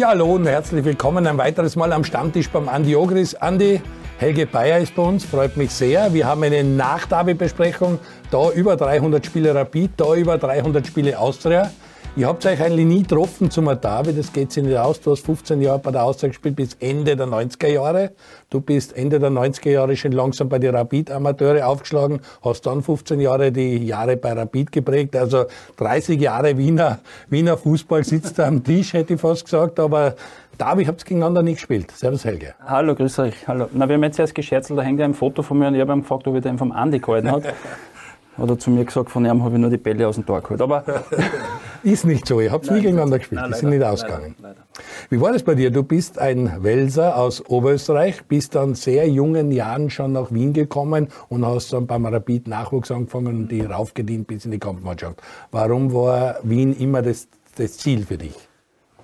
Ja, hallo und herzlich willkommen ein weiteres Mal am Stammtisch beim Andi Ogris. Andi, Helge Bayer ist bei uns, freut mich sehr. Wir haben eine Nachdarbe-Besprechung. Da über 300 Spiele Rapid, da über 300 Spiele Austria. Ihr habt euch eigentlich nie getroffen zum Derby, das geht sich nicht aus. Du hast 15 Jahre bei der Austria gespielt bis Ende der 90er Jahre. Du bist Ende der 90er Jahre schon langsam bei den Rapid-Amateure aufgeschlagen, hast dann 15 Jahre die Jahre bei Rapid geprägt. Also 30 Jahre Wiener, Wiener Fußball sitzt da am Tisch, hätte ich fast gesagt. Aber Derby habt ihr gegeneinander nicht gespielt. Servus Helge. Hallo, grüß euch. Hallo. Na, wir haben jetzt erst gescherzelt, da hängt ja ein Foto von mir und ich habe ihn gefragt, ob er den vom Andi gehalten hat. Hat er zu mir gesagt, von ihm habe ich nur die Bälle aus dem Tor geholt. Aber ist nicht so, ihr habt nie gegeneinander gespielt, nein, die sind nicht ausgegangen. Leider, leider. Wie war das bei dir? Du bist ein Welser aus Oberösterreich, bist dann sehr jungen Jahren schon nach Wien gekommen und hast dann beim Rapid Nachwuchs angefangen und die raufgedient bis in die Kampfmannschaft. Warum war Wien immer das, das Ziel für dich?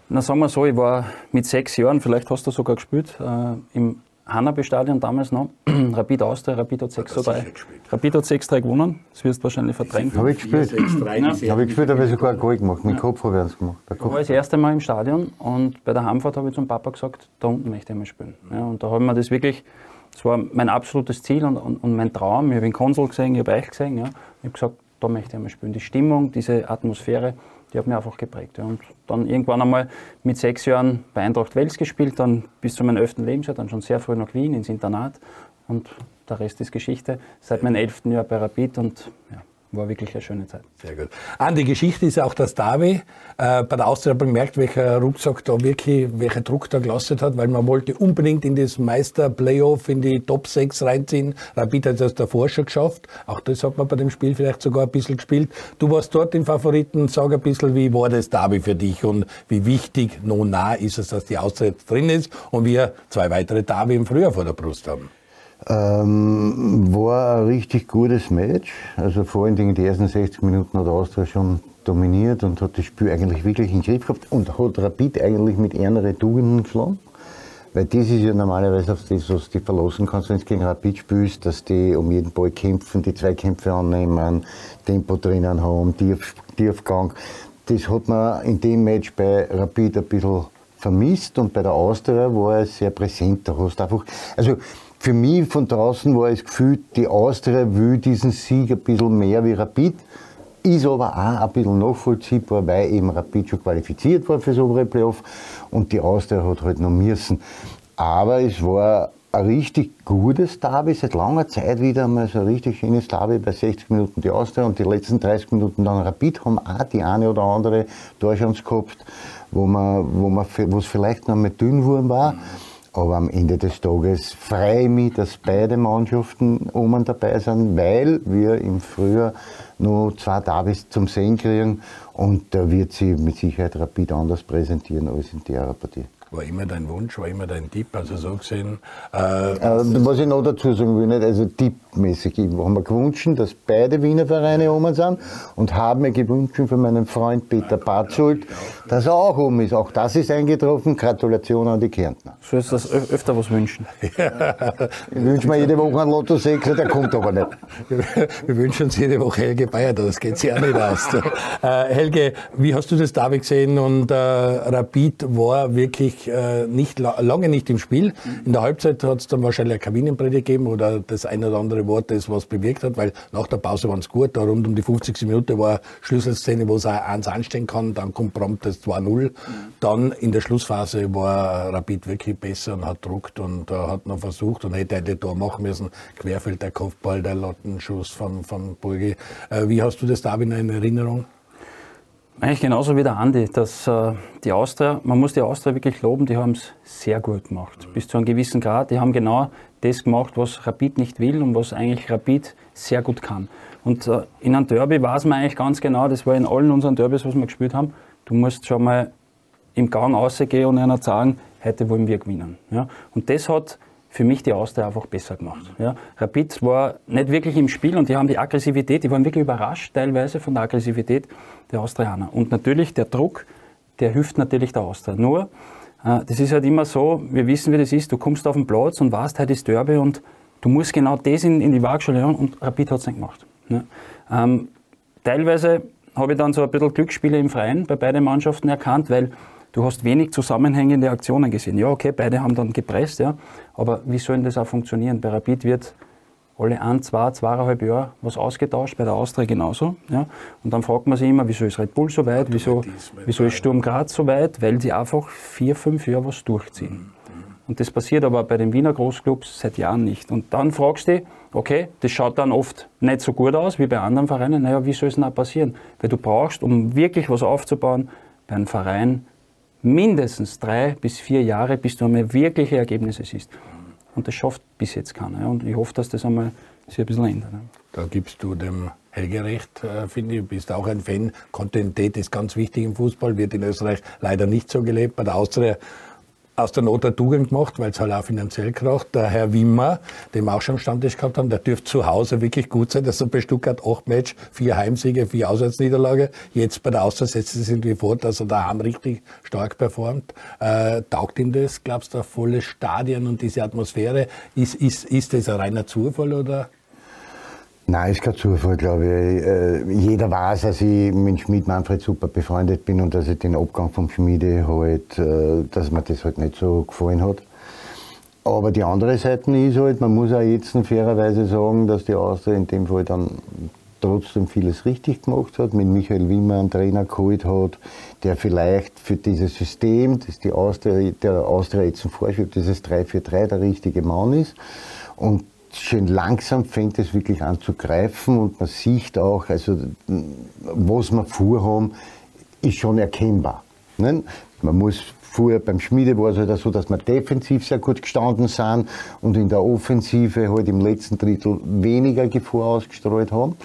Na, sagen wir so, ich war mit sechs Jahren, vielleicht hast du sogar gespielt, äh, im Hanabe-Stadion damals noch, Rapid Austria, Rapid hat 6 3. Rapid hat 6-3 gewonnen, das wirst du wahrscheinlich verdrängt. Habe ich gespielt. Ja. Habe ich gespielt, habe ich sogar ein Goal gemacht, mit Kopf habe ich es gemacht. Ich war das erste Mal im Stadion und bei der Heimfahrt habe ich zum Papa gesagt, da unten möchte ich mal spielen. Ja, und da haben wir das wirklich, das war mein absolutes Ziel und, und, und mein Traum. Ich habe den Konsul gesehen, ich habe euch gesehen. Ja. Ich habe gesagt, da möchte ich mal spielen. Die Stimmung, diese Atmosphäre, die hat mich einfach geprägt. Ja. Und dann irgendwann einmal mit sechs Jahren bei Eintracht Wels gespielt, dann bis zu meinem elften Lebensjahr, dann schon sehr früh nach Wien ins Internat und der Rest ist Geschichte. Seit meinem elften Jahr bei Rapid und ja, war wirklich eine schöne Zeit. Sehr gut. An die Geschichte ist auch das Davi. Äh, bei der Austria gemerkt, welcher Rucksack da wirklich, welcher Druck da gelastet hat, weil man wollte unbedingt in das Meister-Playoff, in die Top 6 reinziehen. Rapid hat das davor schon geschafft. Auch das hat man bei dem Spiel vielleicht sogar ein bisschen gespielt. Du warst dort im Favoriten. Sag ein bisschen, wie war das Davi für dich und wie wichtig, no nah ist es, dass die Austria drin ist und wir zwei weitere Davi im Frühjahr vor der Brust haben. Ähm, war ein richtig gutes Match. Also vor allen Dingen die ersten 60 Minuten hat Austria schon dominiert und hat das Spiel eigentlich wirklich in den Griff gehabt und hat Rapid eigentlich mit ärmeren Tugenden geschlagen. Weil das ist ja normalerweise auf das, was du verlassen kannst, wenn du gegen Rapid spielst, dass die um jeden Ball kämpfen, die Zweikämpfe annehmen, Tempo drinnen haben, Tief, Tiefgang. Das hat man in dem Match bei Rapid ein bisschen vermisst und bei der Austria war es sehr präsent. Da hast einfach, also für mich von draußen war das Gefühl, die Austria will diesen Sieg ein bisschen mehr wie Rapid. Ist aber auch ein bisschen nachvollziehbar, weil eben Rapid schon qualifiziert war für das obere Playoff und die Austria hat halt noch müssen. Aber es war ein richtig gutes Derby, seit langer Zeit wieder mal so ein richtig schönes Derby bei 60 Minuten die Austria und die letzten 30 Minuten dann Rapid haben auch die eine oder andere Torchance gehabt, wo es vielleicht noch mit dünn wurden war. Mhm. Aber am Ende des Tages freue ich mich, dass beide Mannschaften oben dabei sind, weil wir im Frühjahr noch zwei Davis zum Sehen kriegen und da wird sie mit Sicherheit rapid anders präsentieren als in der Partie. War immer dein Wunsch, war immer dein Tipp, also so gesehen. Äh, äh, was ich noch dazu sagen will, nicht, also tippmäßig, ich habe mir gewünscht, dass beide Wiener Vereine oben sind und habe mir gewünscht für meinen Freund Peter Batzult, dass er auch oben ist. Auch das ist eingetroffen. Gratulation an die Kärntner. Sollst du das öfter was wünschen? ich wünsche mir jede Woche einen Lotto 6, der kommt aber nicht. Wir wünschen uns jede Woche Helge Bayer, das geht sich auch nicht aus. äh, Helge, wie hast du das David gesehen? Und äh, Rapid war wirklich eigentlich äh, nicht, lange nicht im Spiel. In der Halbzeit hat es dann wahrscheinlich eine Kabinenbrille gegeben oder das eine oder andere Wort, das was bewirkt hat, weil nach der Pause waren es gut. Da rund um die 50. Minute war eine Schlüsselszene, wo es auch eins anstehen kann. Dann kommt prompt das 2-0. Dann in der Schlussphase war Rapid wirklich besser und hat druckt und äh, hat noch versucht und hätte ein Tor machen müssen. Querfeld der Kopfball, der Lattenschuss von, von Burgi. Äh, wie hast du das da in Erinnerung? Eigentlich genauso wie der Andi, dass äh, die Austria, man muss die Austria wirklich loben, die haben es sehr gut gemacht. Bis zu einem gewissen Grad. Die haben genau das gemacht, was Rapid nicht will und was eigentlich Rapid sehr gut kann. Und äh, in einem Derby weiß man eigentlich ganz genau, das war in allen unseren Derbys, was wir gespielt haben, du musst schon mal im Gang rausgehen und einer sagen, heute wollen wir gewinnen. Ja? Und das hat für mich die Austria einfach besser gemacht. Ja. Rapid war nicht wirklich im Spiel und die haben die Aggressivität, die waren wirklich überrascht teilweise von der Aggressivität der Austrianer. Und natürlich der Druck, der hilft natürlich der Austria. Nur, äh, das ist halt immer so, wir wissen, wie das ist, du kommst auf den Platz und weißt, heute ist Derby und du musst genau das in, in die Waagschale haben und Rapid hat es nicht gemacht. Ja. Ähm, teilweise habe ich dann so ein bisschen Glücksspiele im Freien bei beiden Mannschaften erkannt, weil du hast wenig zusammenhängende Aktionen gesehen. Ja, okay, beide haben dann gepresst, ja, aber wie soll denn das auch funktionieren? Bei Rapid wird alle ein, zwei, zweieinhalb Jahre was ausgetauscht, bei der Austria genauso. Ja. Und dann fragt man sich immer, wieso ist Red Bull so weit, wieso, wieso ist Sturm Graz so weit, weil die einfach vier, fünf Jahre was durchziehen. Und das passiert aber bei den Wiener Großclubs seit Jahren nicht. Und dann fragst du dich, okay, das schaut dann oft nicht so gut aus wie bei anderen Vereinen. Naja, wie soll es denn auch passieren? Weil du brauchst, um wirklich was aufzubauen, bei einem Verein mindestens drei bis vier Jahre, bis du einmal wirkliche Ergebnisse siehst. Und das schafft bis jetzt keiner. Und ich hoffe, dass das einmal sich ein bisschen ändert. Da gibst du dem Helge recht, äh, finde ich. Du bist auch ein Fan. Kontinuität ist ganz wichtig im Fußball, wird in Österreich leider nicht so gelebt. Bei der Austria aus der Not der Tugend gemacht, weil es halt auch finanziell kracht. Der Herr Wimmer, den wir auch schon am Stammtisch gehabt haben, der dürfte zu Hause wirklich gut sein. Das ist bei Stuttgart acht Match, vier Heimsiege, vier Auswärtsniederlage. Jetzt bei der Austria setzt es irgendwie fort, dass er daheim richtig stark performt. Äh, taugt ihm das? Glaubst du, volle Stadien und diese Atmosphäre? Ist, ist, ist das ein reiner Zufall oder? Nein, ist kein Zufall, glaube ich. Äh, jeder weiß, dass ich mit Schmied Manfred super befreundet bin und dass ich den Abgang vom Schmiede halt, äh, dass mir das halt nicht so gefallen hat. Aber die andere Seite ist halt, man muss auch jetzt fairerweise sagen, dass die Austria in dem Fall dann trotzdem vieles richtig gemacht hat, mit Michael Wimmer einen Trainer geholt hat, der vielleicht für dieses System, das die Austria, der Austria jetzt vorschreibt, dieses 3-4-3 der richtige Mann ist. Und schön langsam fängt es wirklich an zu greifen und man sieht auch, also was wir vorhaben, ist schon erkennbar. Ne? Man muss vorher beim Schmiede war es halt so, dass wir defensiv sehr gut gestanden sind und in der Offensive halt im letzten Drittel weniger Gefahr ausgestreut haben.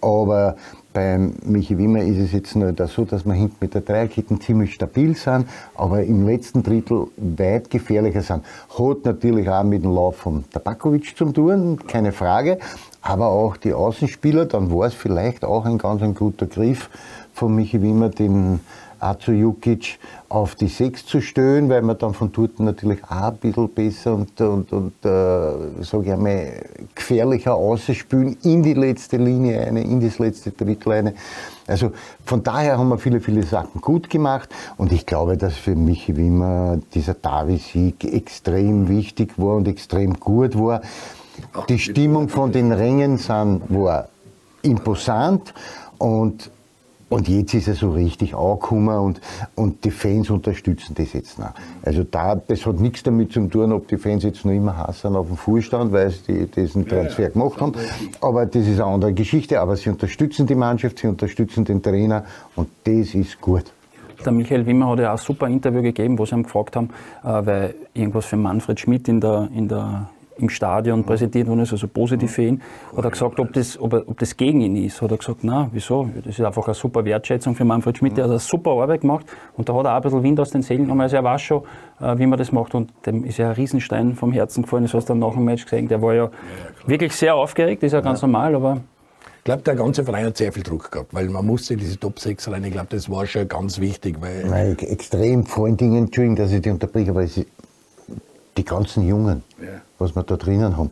Aber beim Michi Wimmer ist es jetzt nur so, dass wir hinten mit der Dreierkette ziemlich stabil sind, aber im letzten Drittel weit gefährlicher sind. Hat natürlich auch mit dem Lauf von Tabakovic zu tun, keine Frage, aber auch die Außenspieler, dann war es vielleicht auch ein ganz ein guter Griff von Michi Wimmer, den Azu Jukic auf die Sechs zu stellen, weil man dann von dort natürlich auch ein bisschen besser und, und, und äh, sage ich einmal, gefährlicher ausspielen in die letzte Linie eine, in das letzte Drittel eine. Also von daher haben wir viele, viele Sachen gut gemacht und ich glaube, dass für mich wie immer dieser Davi-Sieg extrem wichtig war und extrem gut war. Die Stimmung von den Rängen sind, war imposant und und jetzt ist er so richtig angekommen und, und die Fans unterstützen das jetzt noch. Also da, das hat nichts damit zu tun, ob die Fans jetzt noch immer hassen auf dem Vorstand, weil sie diesen Transfer gemacht haben. Aber das ist eine andere Geschichte. Aber sie unterstützen die Mannschaft, sie unterstützen den Trainer und das ist gut. Der Michael Wimmer hat ja auch ein super Interview gegeben, wo sie ihm gefragt haben, äh, weil irgendwas für Manfred Schmidt in der, in der im Stadion präsentiert worden ist, also positiv für ihn, hat er gesagt, ob das, ob, ob das gegen ihn ist. Hat er gesagt, na, wieso? Das ist einfach eine super Wertschätzung für Manfred Schmidt, der hat eine super Arbeit gemacht und da hat er auch ein bisschen Wind aus den Segeln genommen. Also er weiß schon, äh, wie man das macht und dem ist ja ein Riesenstein vom Herzen gefallen. Das hast du dann nach dem Match gesehen. Der war ja wirklich sehr aufgeregt, ist ja ganz normal, aber ich glaube, der ganze Verein hat sehr viel Druck gehabt, weil man musste diese Top 6 rein. Ich glaube, das war schon ganz wichtig. Weil Nein, extrem, vor allen Dingen, Entschuldigung, dass ich dich unterbreche, aber es ist die ganzen Jungen, ja. was wir da drinnen haben,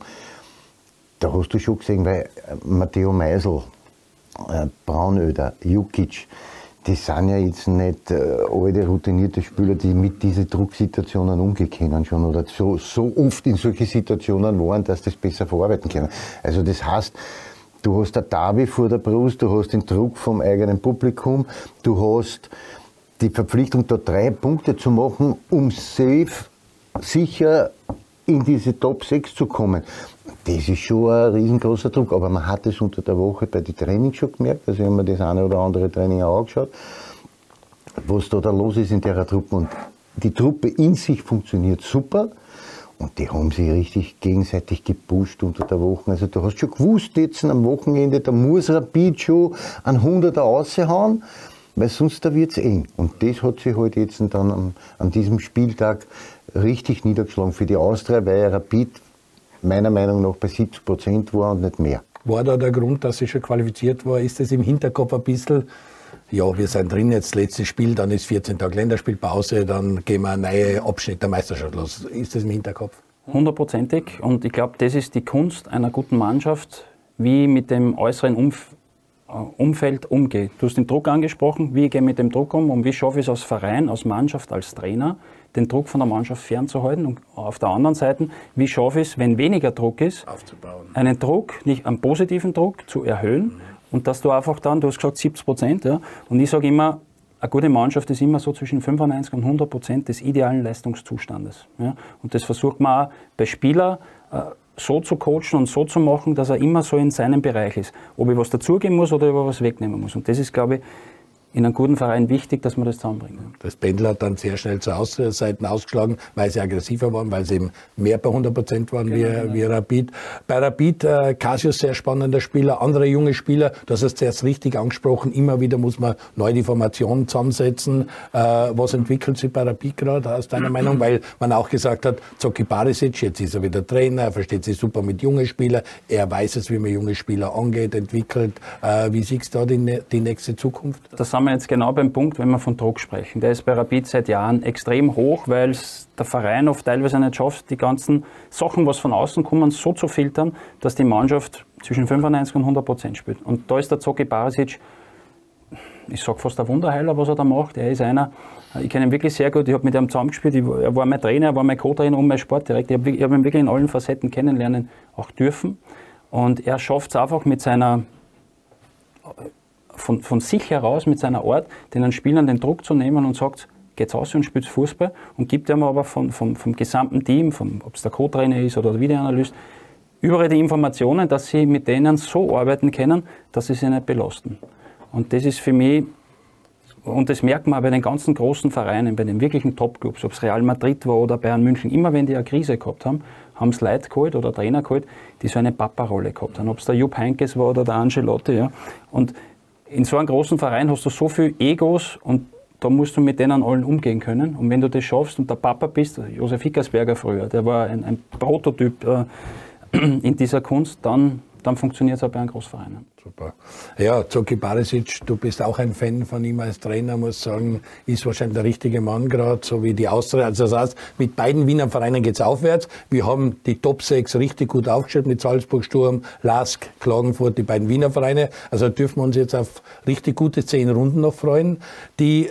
da hast du schon gesehen, weil äh, Matteo Meisel, äh, Braunöder, Jukic, die sind ja jetzt nicht äh, alte routinierte Spieler, die mit diesen Drucksituationen umgehen können schon oder so, so oft in solche Situationen waren, dass das besser verarbeiten können. Also das heißt, du hast der Davi vor der Brust, du hast den Druck vom eigenen Publikum, du hast die Verpflichtung, da drei Punkte zu machen, um safe sicher in diese Top 6 zu kommen. Das ist schon ein riesengroßer Druck, aber man hat es unter der Woche bei den Trainings schon gemerkt, also ich habe mir das eine oder andere Training auch angeschaut, was da, da los ist in der Truppe und die Truppe in sich funktioniert super und die haben sich richtig gegenseitig gepusht unter der Woche. Also du hast schon gewusst, jetzt am Wochenende, da muss Rapid schon ein Hunderter raushauen weil sonst da wird es eng. Und das hat sich halt jetzt dann an, an diesem Spieltag richtig niedergeschlagen für die Austria, weil Rapid meiner Meinung nach bei 70 Prozent war und nicht mehr. War da der Grund, dass sie schon qualifiziert war? Ist das im Hinterkopf ein bisschen? Ja, wir sind drin jetzt, letztes Spiel, dann ist 14 Tage Länderspielpause, dann gehen wir einen neuen Abschnitt der Meisterschaft los. Ist das im Hinterkopf? Hundertprozentig. Und ich glaube, das ist die Kunst einer guten Mannschaft, wie mit dem äußeren Umfeld Umfeld umgehe. Du hast den Druck angesprochen, wie ich gehe mit dem Druck um und wie schaffe ich es als Verein, als Mannschaft, als Trainer, den Druck von der Mannschaft fernzuhalten und auf der anderen Seite, wie schaffe ich es, wenn weniger Druck ist, Aufzubauen. einen Druck, nicht einen positiven Druck zu erhöhen und dass du einfach dann, du hast gesagt 70 Prozent, ja, und ich sage immer, eine gute Mannschaft ist immer so zwischen 95 und 100 Prozent des idealen Leistungszustandes. Ja? Und das versucht man auch bei Spielern äh, so zu coachen und so zu machen, dass er immer so in seinem Bereich ist. Ob ich was dazugeben muss oder ob ich was wegnehmen muss. Und das ist, glaube ich, in einem guten Verein wichtig, dass man das zusammenbringt. Das Pendel hat dann sehr schnell zu Außenseiten ausgeschlagen, weil sie aggressiver waren, weil sie eben mehr bei 100 Prozent waren genau, wie, wie Rapid. Bei Rapid, äh, Casius sehr spannender Spieler, andere junge Spieler, das hast du jetzt richtig angesprochen, immer wieder muss man neu die Formationen zusammensetzen. Äh, was entwickelt sich bei Rapid gerade aus deiner Meinung? Weil man auch gesagt hat, Zoki Barisic, jetzt ist er wieder Trainer, er versteht sich super mit jungen Spielern, er weiß es, wie man junge Spieler angeht, entwickelt. Äh, wie siehst du da die, die nächste Zukunft? Das sind wir jetzt genau beim Punkt, wenn wir von Druck sprechen. Der ist bei Rapid seit Jahren extrem hoch, weil es der Verein oft teilweise nicht schafft, die ganzen Sachen, was von außen kommen, so zu filtern, dass die Mannschaft zwischen 95 und 100 Prozent spielt. Und da ist der Zoki Barisic, ich sage fast der Wunderheiler, was er da macht. Er ist einer, ich kenne ihn wirklich sehr gut, ich habe mit ihm zusammengespielt, er war mein Trainer, er war mein Co-Trainer und mein Sportdirektor. Ich habe hab ihn wirklich in allen Facetten kennenlernen auch dürfen. Und er schafft es einfach mit seiner von, von sich heraus mit seiner Art, den Spielern den Druck zu nehmen und sagt, geht's aus und spielt Fußball und gibt ihm aber von, vom, vom gesamten Team, ob es der Co-Trainer ist oder der Videoanalyst, überall die Informationen, dass sie mit denen so arbeiten können, dass sie sie nicht belasten. Und das ist für mich, und das merkt man bei den ganzen großen Vereinen, bei den wirklichen Top-Clubs, ob es Real Madrid war oder Bayern München, immer wenn die eine Krise gehabt haben, haben es Leute geholt oder Trainer geholt, die so eine Papa-Rolle gehabt haben. Ob es der Jupp Heynckes war oder der Angelotti. Ja. Und in so einem großen Verein hast du so viele Egos und da musst du mit denen allen umgehen können. Und wenn du das schaffst und der Papa bist, Josef Hickersberger früher, der war ein, ein Prototyp äh, in dieser Kunst, dann dann funktioniert es auch bei einem Großverein. Super. Ja, Zoki Barisic, du bist auch ein Fan von ihm als Trainer, muss sagen, ist wahrscheinlich der richtige Mann gerade, so wie die Austria. Also das heißt, mit beiden Wiener Vereinen geht es aufwärts. Wir haben die Top 6 richtig gut aufgestellt mit Salzburg, Sturm, Lask, Klagenfurt, die beiden Wiener Vereine. Also dürfen wir uns jetzt auf richtig gute zehn Runden noch freuen. Die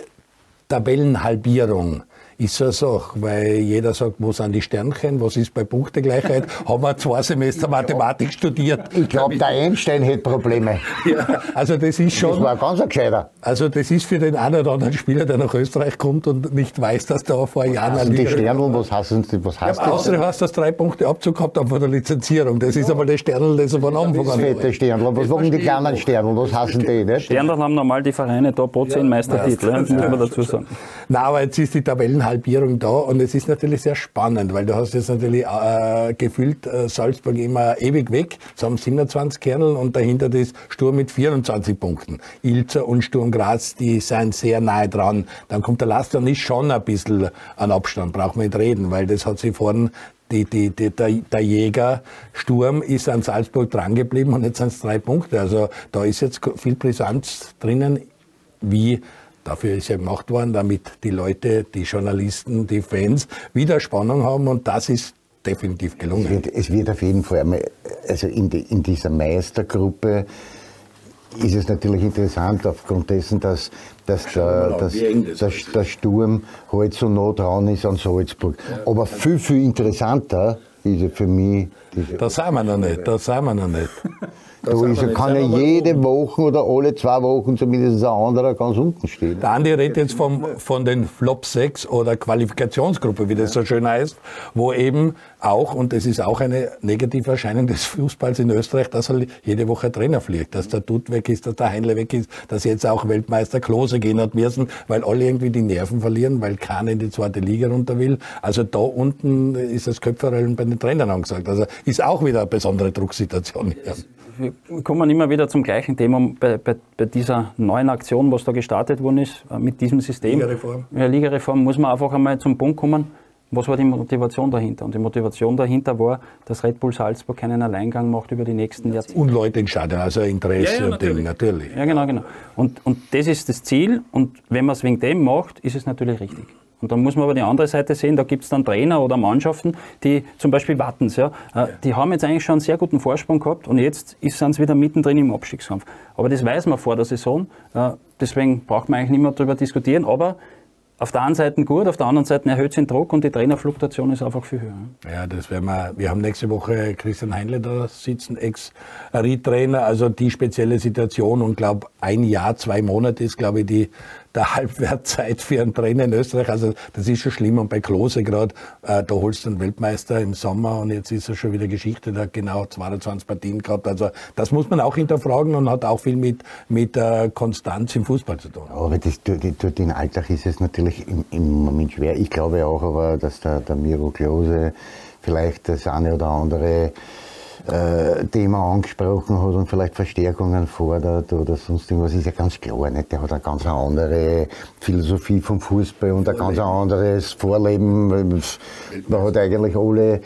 Tabellenhalbierung ist so eine Sache, weil jeder sagt, wo sind die Sternchen, was ist bei Punktegleichheit? Haben wir zwei Semester Mathematik studiert. Ich glaube, der Einstein hätte Probleme. Ja, also das ist schon. Das war ganz ein gescheiter. Also das ist für den einen oder anderen Spieler, der nach Österreich kommt und nicht weiß, dass da vor Jahren was die Sternl, was heißt, was heißt ja, das? Außerdem hast du das drei Punkte Abzug gehabt haben von der Lizenzierung. Das ist aber der Sternl, das er von Anfang an Fette Sternl. Was machen die kleinen Sternl? Was heißen die? Nicht? Sternl haben normal die Vereine da pro 10 Meistertitel, ja, muss man dazu sagen. Nein, aber jetzt ist die Tabellen Halbierung da und es ist natürlich sehr spannend, weil du hast jetzt natürlich äh, gefühlt äh, Salzburg immer ewig weg. Sie haben 27 Kernel und dahinter das Sturm mit 24 Punkten. Ilzer und Sturm Graz, die sind sehr nahe dran. Dann kommt der Lastern ist schon ein bisschen an Abstand, brauchen wir nicht reden, weil das hat sich vorhin die, die, die, der, der Jäger Sturm ist an Salzburg drangeblieben und jetzt sind es drei Punkte. Also da ist jetzt viel Brisanz drinnen, wie Dafür ist ja gemacht worden, damit die Leute, die Journalisten, die Fans wieder Spannung haben und das ist definitiv gelungen. Es wird, es wird auf jeden Fall, einmal, also in, die, in dieser Meistergruppe ist es natürlich interessant aufgrund dessen, dass, dass, der, dass, dass der Sturm halt so nah dran ist an Salzburg. Aber viel, viel interessanter ist es für mich. Da sind wir noch nicht, da sind wir noch nicht. Da ist, kann ja jede Woche oder alle zwei Wochen zumindest ein anderer ganz unten stehen. Der Andi redet jetzt vom, von den Flop 6 oder Qualifikationsgruppe, wie das so schön heißt, wo eben auch, und das ist auch eine negative Erscheinung des Fußballs in Österreich, dass halt jede Woche Trainer fliegt, dass der Dutt weg ist, dass der Heinle weg ist, dass jetzt auch Weltmeister Klose gehen hat müssen, weil alle irgendwie die Nerven verlieren, weil keiner in die zweite Liga runter will. Also da unten ist das Köpfereln bei den Trainern angesagt. Also ist auch wieder eine besondere Drucksituation. Ja wir kommen immer wieder zum gleichen Thema bei, bei, bei, dieser neuen Aktion, was da gestartet worden ist, äh, mit diesem System. Ligareform. Ja, Ligareform muss man einfach einmal zum Punkt kommen. Was war die Motivation dahinter? Und die Motivation dahinter war, dass Red Bull Salzburg keinen Alleingang macht über die nächsten Jahrzehnte. Und Leute entscheiden, also Interesse ja, ja, natürlich. und Ding, natürlich. Ja, genau, genau. Und, und das ist das Ziel. Und wenn man es wegen dem macht, ist es natürlich richtig. Und dann muss man aber die andere Seite sehen, da gibt es dann Trainer oder Mannschaften, die zum Beispiel Wattens, ja, ja, die haben jetzt eigentlich schon einen sehr guten Vorsprung gehabt und jetzt sind sie wieder mittendrin im Abstiegskampf. Aber das weiß man vor der Saison, deswegen braucht man eigentlich nicht mehr darüber diskutieren, aber auf der einen Seite gut, auf der anderen Seite erhöht sich Druck und die Trainerfluktuation ist einfach viel höher. Ja, das werden wir. Wir haben nächste Woche Christian Heinle da sitzen, Ex-Ried-Trainer. Also die spezielle Situation und glaube ein Jahr, zwei Monate ist, glaube ich, die der Halbwertzeit für einen Trainer in Österreich. Also das ist schon schlimm. Und bei Klose gerade, äh, da holst du einen Weltmeister im Sommer und jetzt ist er schon wieder Geschichte, da genau 22 Partien gehabt. Also das muss man auch hinterfragen und hat auch viel mit, mit äh, Konstanz im Fußball zu tun. Aber das, durch den Alltag ist es natürlich im, im Moment schwer. Ich glaube auch aber, dass der, der Miro Klose vielleicht das eine oder andere äh, Thema angesprochen hat und vielleicht Verstärkungen fordert oder sonst irgendwas, ist ja ganz klar. Nicht? Der hat eine ganz andere Philosophie vom Fußball und ein ganz anderes Vorleben. Man hat eigentlich alle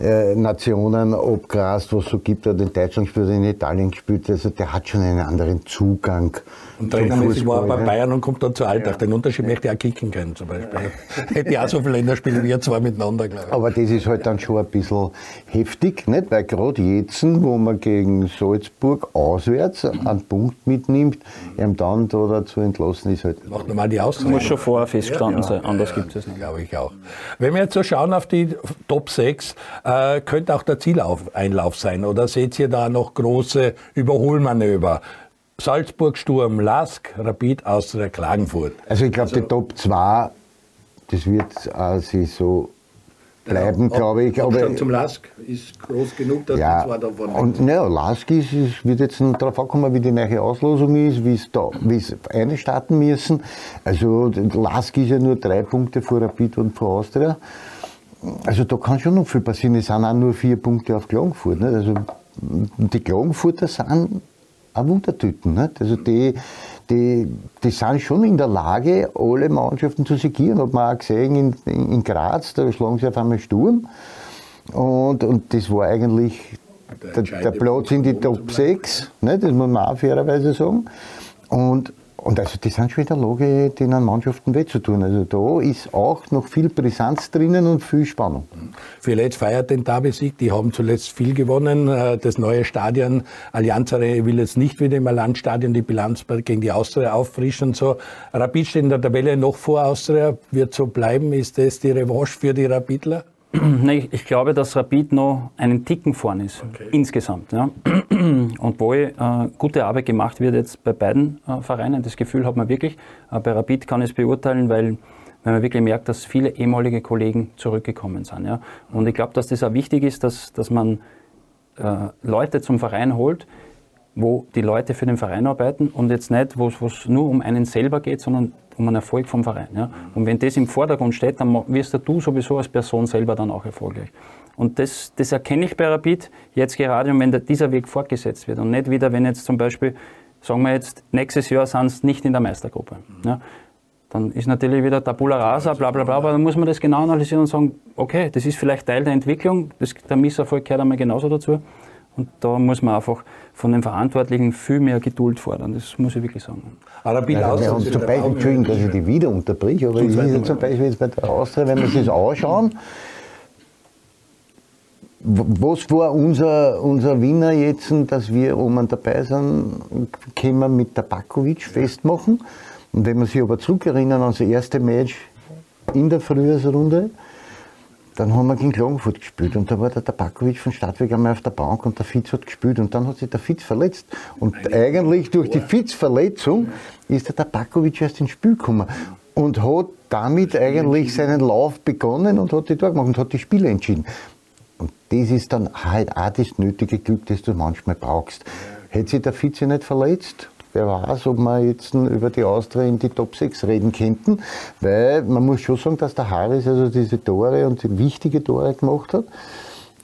äh, Nationen abgrast, was es so gibt. Er hat in Deutschland gespielt, in Italien gespielt. Also der hat schon einen anderen Zugang. Und trainermäßig war er bei Bayern und kommt dann zu Alltag. Ja. Den Unterschied möchte ich auch kicken können zum Beispiel. Ja. Hätte ich auch so viele Länderspiele wie zwei miteinander, glaube ich. Aber das ist halt dann schon ein bisschen heftig, nicht? weil gerade jetzt, wo man gegen Salzburg auswärts einen Punkt mitnimmt, ihm dann da dazu entlassen ist halt... Macht normal die Ausrede. Muss schon vorher festgestanden ja, sein, anders gibt es nicht. Glaube ich auch. Wenn wir jetzt so schauen auf die Top 6, äh, könnte auch der Zieleinlauf sein. Oder seht ihr da noch große Überholmanöver? Salzburg, Sturm, Lask, Rapid, Austria, Klagenfurt. Also ich glaube, also, die Top 2, das wird also so bleiben, ja, glaube ich. Aber zum Lask ist groß genug, dass ja, die zwei da vorne Und naja, Lask ist, ist, wird jetzt noch darauf ankommen, wie die neue Auslosung ist, wie es da, wie es eine starten müssen. Also Lask ist ja nur drei Punkte vor Rapid und vor Austria. Also da kann schon noch viel passieren. Es sind auch nur vier Punkte auf Klagenfurt. Nicht? Also die Klagenfurter sind auch Wundertüten. Nicht? Also die, die, die sind schon in der Lage, alle Mannschaften zu segieren. Hat man auch gesehen in, in, in Graz, da schlagen sie auf einmal Sturm. Und, und das war eigentlich der, der Platz in die Top 6, nicht? das muss man auch fairerweise sagen. Und und also die sind schon in der Lage, den Mannschaften weh zu tun. Also da ist auch noch viel Brisanz drinnen und viel Spannung. Vielleicht feiert den Derby-Sieg. Die haben zuletzt viel gewonnen. Äh, das neue Stadion Allianz Arena will jetzt nicht wieder im Landstadion die Bilanz gegen die Austria auffrischen. So Rapid steht in der Tabelle noch vor Austria. Wird so bleiben. Ist das die Revanche für die Rapidler? Nein, ich glaube, dass Rapid noch einen Ticken vorn ist, okay. insgesamt. Ja. Und wo äh, gute Arbeit gemacht wird jetzt bei beiden äh, Vereinen, das Gefühl hat man wirklich. Äh, bei Rapid kann ich es beurteilen, weil, weil man wirklich merkt, dass viele ehemalige Kollegen zurückgekommen sind. Ja. Und ich glaube, dass das auch wichtig ist, dass, dass man äh, Leute zum Verein holt, wo die Leute für den Verein arbeiten und jetzt nicht, wo es nur um einen selber geht, sondern um einen Erfolg vom Verein. Ja? Und wenn das im Vordergrund steht, dann wirst du sowieso als Person selber dann auch erfolgreich. Und das, das erkenne ich bei Rapid jetzt gerade, wenn dieser Weg fortgesetzt wird und nicht wieder, wenn jetzt zum Beispiel, sagen wir jetzt, nächstes Jahr sind es nicht in der Meistergruppe. Ja? Dann ist natürlich wieder Tabula Rasa, bla bla bla, aber dann muss man das genau analysieren und sagen, okay, das ist vielleicht Teil der Entwicklung, das, der Misserfolg gehört einmal genauso dazu. Und da muss man einfach von den Verantwortlichen viel mehr Geduld fordern. Das muss ich wirklich sagen. Rapid ja, wir haben zum Beispiel, Entschuldigung, dass ich die wieder unterbreche, aber ich ist zum Beispiel jetzt bei der Austria, wenn wir sich das anschauen, was war unser, unser Winner jetzt, dass wir oben dabei sind, können wir mit der Bakovic festmachen. Und wenn wir sich aber zurückerinnern an das erste Match in der Frühjahrsrunde, dann haben wir gegen Klagenfurt gespielt und da war der Tabakovic von Stadtweg einmal auf der Bank und der Fitz hat gespielt und dann hat sich der Fitz verletzt. Und eigentlich durch die Fitz-Verletzung ist der Tabakovic erst ins Spiel gekommen und hat damit eigentlich seinen Lauf begonnen und hat die Tor gemacht und hat die Spiele entschieden. Und das ist dann halt auch das nötige Glück, das du manchmal brauchst. Hätte sich der Fitz nicht verletzt, wer weiß, ob wir jetzt über die Austria in die Top 6 reden könnten, weil man muss schon sagen, dass der Harris also diese Tore und die wichtige Tore gemacht hat.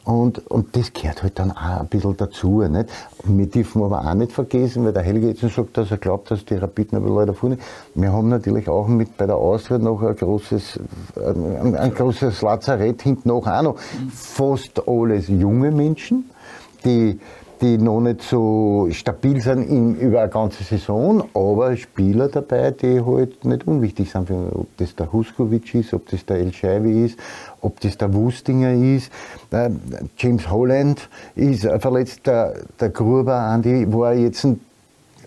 Und, und das gehört halt dann auch ein bisschen dazu. Nicht? Wir dürfen aber auch nicht vergessen, weil der Helge jetzt sagt, dass er glaubt, dass die Rapiden aber Leute vorne. Wir haben natürlich auch mit bei der Austria noch ein großes, ein, ein großes Lazarett hinten auch noch. Fast alles junge Menschen, die die noch nicht so stabil sind in, über eine ganze Saison, aber Spieler dabei, die halt nicht unwichtig sind. Ob das der Huskovic ist, ob das der El Shaiwi ist, ob das der Wustinger ist. Äh, James Holland ist verletzt, der, der Gruber Andi war jetzt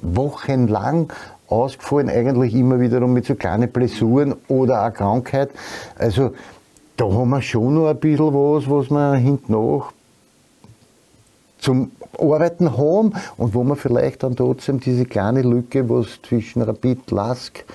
wochenlang ausgefallen, eigentlich immer wiederum mit so kleinen Blessuren oder eine Krankheit. Also da haben wir schon noch ein bisschen was, was wir hinten nach zum Arbeiten haben und wo man vielleicht dann trotzdem diese kleine Lücke, was zwischen Rapid, Lask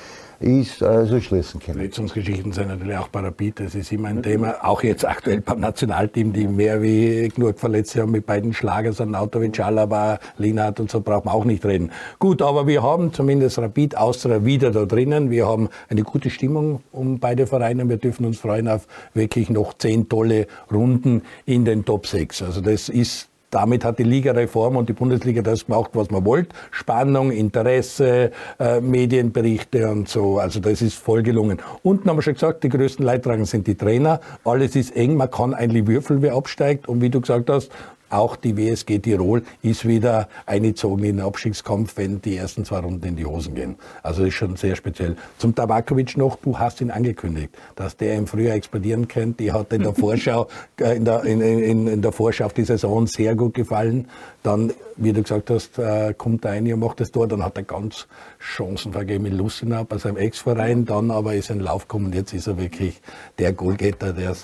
ist, also schließen können. Verletzungsgeschichten sind natürlich auch bei Rapid, das ist immer ein Thema. Auch jetzt aktuell beim Nationalteam, die mehr wie genug Verletzte haben mit beiden Schlagern, sind Autovic, Alaba, Linat und so braucht man auch nicht reden. Gut, aber wir haben zumindest Rapid Austria wieder da drinnen. Wir haben eine gute Stimmung um beide Vereine. Wir dürfen uns freuen auf wirklich noch zehn tolle Runden in den Top 6. Also das ist damit hat die Ligareform und die Bundesliga das gemacht, was man wollte. Spannung, Interesse, äh, Medienberichte und so. Also das ist voll gelungen. Unten haben wir schon gesagt, die größten Leidtragenden sind die Trainer. Alles ist eng, man kann eigentlich würfeln, wer absteigt. Und wie du gesagt hast, auch die WSG Tirol ist wieder eingezogen in den Abstiegskampf, wenn die ersten zwei Runden in die Hosen gehen. Also das ist schon sehr speziell. Zum Tabakovic noch, du hast ihn angekündigt, dass der im Frühjahr explodieren könnte. Die hat in der Vorschau, äh, in der, in, in, in der Vorschau auf die Saison sehr gut gefallen. Dann, wie du gesagt hast, äh, kommt er ein und macht das Tor. Dann hat er ganz Chancen vergeben mit Lucinau bei seinem Ex-Verein. Dann aber ist ein Lauf gekommen. Jetzt ist er wirklich der Goalgetter, der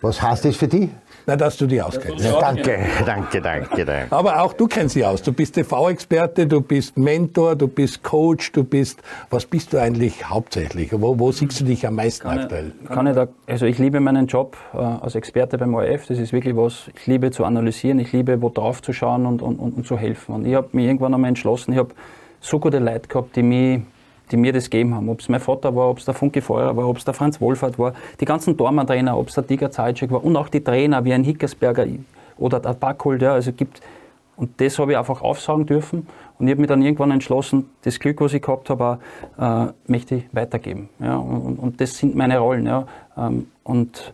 Was heißt das für dich? Na, dass du die auskennst. Ja, danke, danke, danke, danke. Aber auch du kennst sie aus. Du bist TV-Experte, du bist Mentor, du bist Coach, du bist, was bist du eigentlich hauptsächlich? Wo, wo siehst du dich am meisten kann aktuell? Ich, kann ich da, also ich liebe meinen Job äh, als Experte beim ORF. Das ist wirklich was, ich liebe zu analysieren, ich liebe, wo drauf zu schauen und, und, und, und zu helfen. Und ich habe mich irgendwann einmal entschlossen, ich habe so gute Leute gehabt, die mich die mir das gegeben haben. Ob es mein Vater war, ob es der Funke Feuer war, ob es der Franz Wohlfahrt war, die ganzen Dormann-Trainer, ob es der Tiger Zaitschek war und auch die Trainer wie ein Hickersberger oder der Backhold. Ja, also gibt, und das habe ich einfach aufsagen dürfen. Und ich habe mich dann irgendwann entschlossen, das Glück, was ich gehabt habe, äh, möchte ich weitergeben. Ja, und, und, das sind meine Rollen. Ja, ähm, und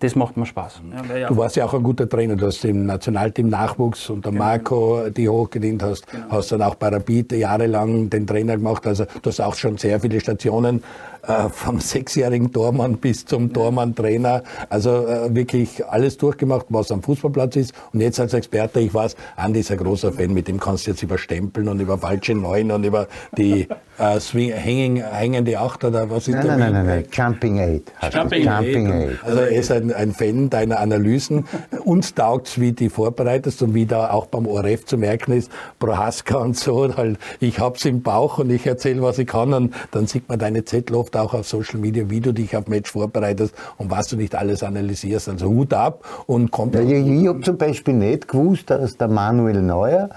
das macht mir Spaß. Ja, du warst ja auch ein guter Trainer. Du hast im Nationalteam Nachwuchs unter genau. Marco die hochgedient hast. Genau. Hast dann auch bei Rapid jahrelang den Trainer gemacht. Also du hast auch schon sehr viele Stationen äh, vom sechsjährigen Tormann bis zum Tormann-Trainer. Also äh, wirklich alles durchgemacht, was am Fußballplatz ist. Und jetzt als Experte, ich weiß, Andi ist ein großer Fan, mit dem kannst du jetzt über Stempeln und über falsche Neun und über die äh, swing, hanging, hängende Acht oder was ist nein, nein, nein, nein, nein, Jumping Eight. Jumping, Jumping Eight. Also er ist ein, ein Fan deiner Analysen. Uns taugt's, wie die vorbereitest und wie da auch beim ORF zu merken ist, Prohaska und so, halt, ich hab's im Bauch und ich erzähle, was ich kann und dann sieht man deine Zettel oft auch auf Social Media, wie du dich auf Match vorbereitest und was du nicht alles analysierst. Also Hut ab und kommt. Ja, ich habe zum Beispiel nicht gewusst, dass der Manuel Neuer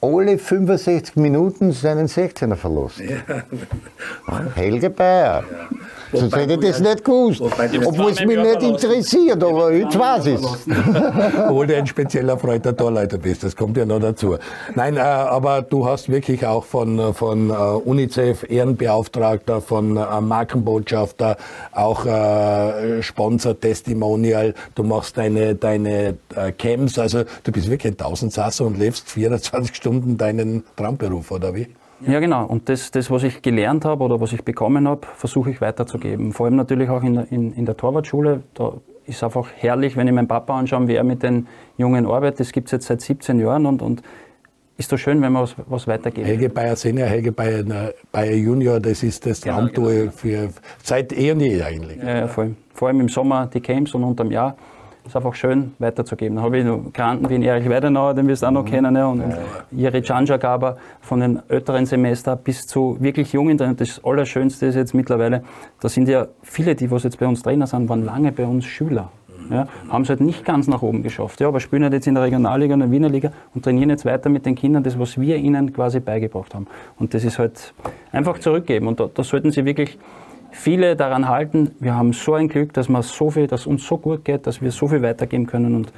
alle 65 Minuten seinen 16er verlassen. Ja. Helge Bayer. Ja. Sonst hätte ich das nicht gewusst. Obwohl es mich nicht interessiert, aber jetzt weiß ich es. Obwohl du ein spezieller Freund der Torleiter bist, das kommt ja noch dazu. Nein, äh, aber du hast wirklich auch von, von uh, UNICEF Ehrenbeauftragter, von uh, Markenbotschafter, auch uh, Sponsor, Testimonial, du machst deine, deine Camps, also du bist wirklich ein Tausendsasser und lebst 24 Stunden deinen Traumberuf, oder wie? Ja, genau. Und das, das, was ich gelernt habe oder was ich bekommen habe, versuche ich weiterzugeben. Vor allem natürlich auch in, in, in der Torwartschule. Da ist einfach herrlich, wenn ich meinen Papa anschaue, wie er mit den Jungen arbeitet. Das gibt es jetzt seit 17 Jahren und, und ist doch schön, wenn man was, was weitergeht. Helge Bayer Senior, Helge Bayer, Bayer Junior, das ist das genau, Traumtor genau, genau. für seit eh und je eigentlich. Ja, ja, vor, allem, vor allem im Sommer die Camps und unterm Jahr ist einfach schön weiterzugeben. Dann habe ich noch Granten wie Erich Weidenauer, den wirst du auch noch mhm. kennen, ja, und, ja, ja. Jiri von den älteren Semester bis zu wirklich jungen Trainern. Das Allerschönste ist jetzt mittlerweile, da sind ja viele, die was jetzt bei uns Trainer sind, waren lange bei uns Schüler. Ja, haben es halt nicht ganz nach oben geschafft, ja, aber spielen halt jetzt in der Regionalliga und der Wiener Liga und trainieren jetzt weiter mit den Kindern das, was wir ihnen quasi beigebracht haben. Und das ist halt einfach zurückgeben. Und da, da sollten sie wirklich viele daran halten, wir haben so ein Glück, dass, wir so viel, dass uns so gut geht, dass wir so viel weitergeben können und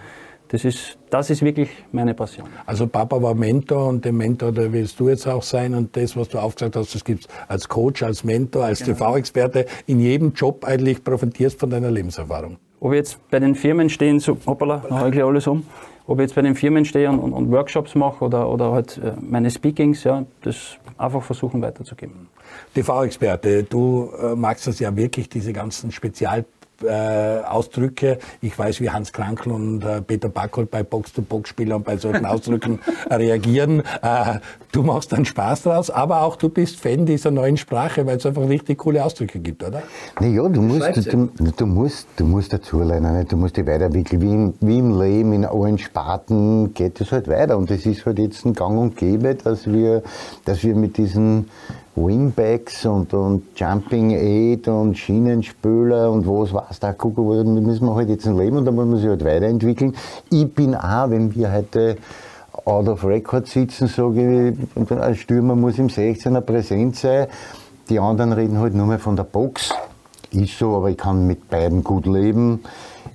das ist, das ist wirklich meine Passion. Also Papa war Mentor und der Mentor, der willst du jetzt auch sein und das, was du aufgesagt hast, das gibt es als Coach, als Mentor, als genau. TV-Experte, in jedem Job eigentlich profitierst von deiner Lebenserfahrung. Ob wir jetzt bei den Firmen stehen, so, hoppala, habe ich alles um, ob ich jetzt bei den Firmen stehe und, und, und Workshops mache oder, oder halt äh, meine Speakings, ja, das einfach versuchen weiterzugeben. TV-Experte, du äh, magst das ja wirklich, diese ganzen Spezial äh, Ausdrücke. Ich weiß, wie Hans Krankl und äh, Peter Backholt bei Box-to-Box-Spielern bei solchen Ausdrücken reagieren. Äh, du machst dann Spaß draus, aber auch du bist Fan dieser neuen Sprache, weil es einfach richtig coole Ausdrücke gibt, oder? Naja, du musst, du, du, musst, du musst dazulernen, nicht? du musst dich weiterentwickeln. Wie im, wie im Leben, in allen Sparten geht es halt weiter. Und es ist halt jetzt ein Gang und Gäbe, dass wir, dass wir mit diesen Wingbacks und, und Jumping Aid und Schienenspüler und was weiß da gucken, müssen wir halt jetzt ein Leben und da muss man sich halt weiterentwickeln. Ich bin auch, wenn wir heute out of record sitzen, sage ich, ein Stürmer muss im 16er präsent sein. Die anderen reden halt nur mehr von der Box. Ist so, aber ich kann mit beiden gut leben.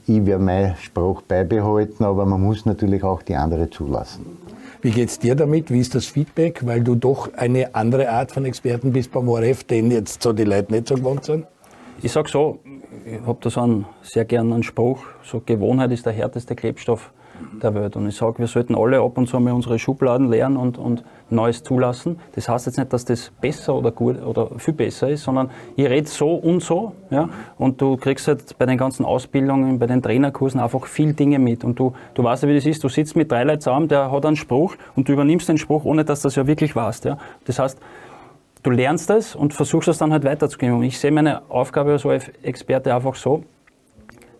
Ich werde meinen Spruch beibehalten, aber man muss natürlich auch die andere zulassen. Wie geht's dir damit? Wie ist das Feedback? Weil du doch eine andere Art von Experten bist beim ORF, den jetzt so die Leute nicht so gewohnt sind. Ich sag so, ich habe da so einen sehr gerne einen Spruch, so Gewohnheit ist der härteste Klebstoff der Welt. Und ich sage, wir sollten alle ab und zu mal unsere Schubladen lernen und, und Neues zulassen. Das heißt jetzt nicht, dass das besser oder gut oder viel besser ist, sondern ich rede so und so. Ja? Und du kriegst halt bei den ganzen Ausbildungen, bei den Trainerkursen einfach viel Dinge mit. Und du, du weißt ja, wie das ist. Du sitzt mit drei Leuten zusammen, der hat einen Spruch und du übernimmst den Spruch, ohne dass das ja wirklich weißt. Ja? Das heißt, du lernst das und versuchst es dann halt weiterzugeben. Und ich sehe meine Aufgabe als Experte einfach so,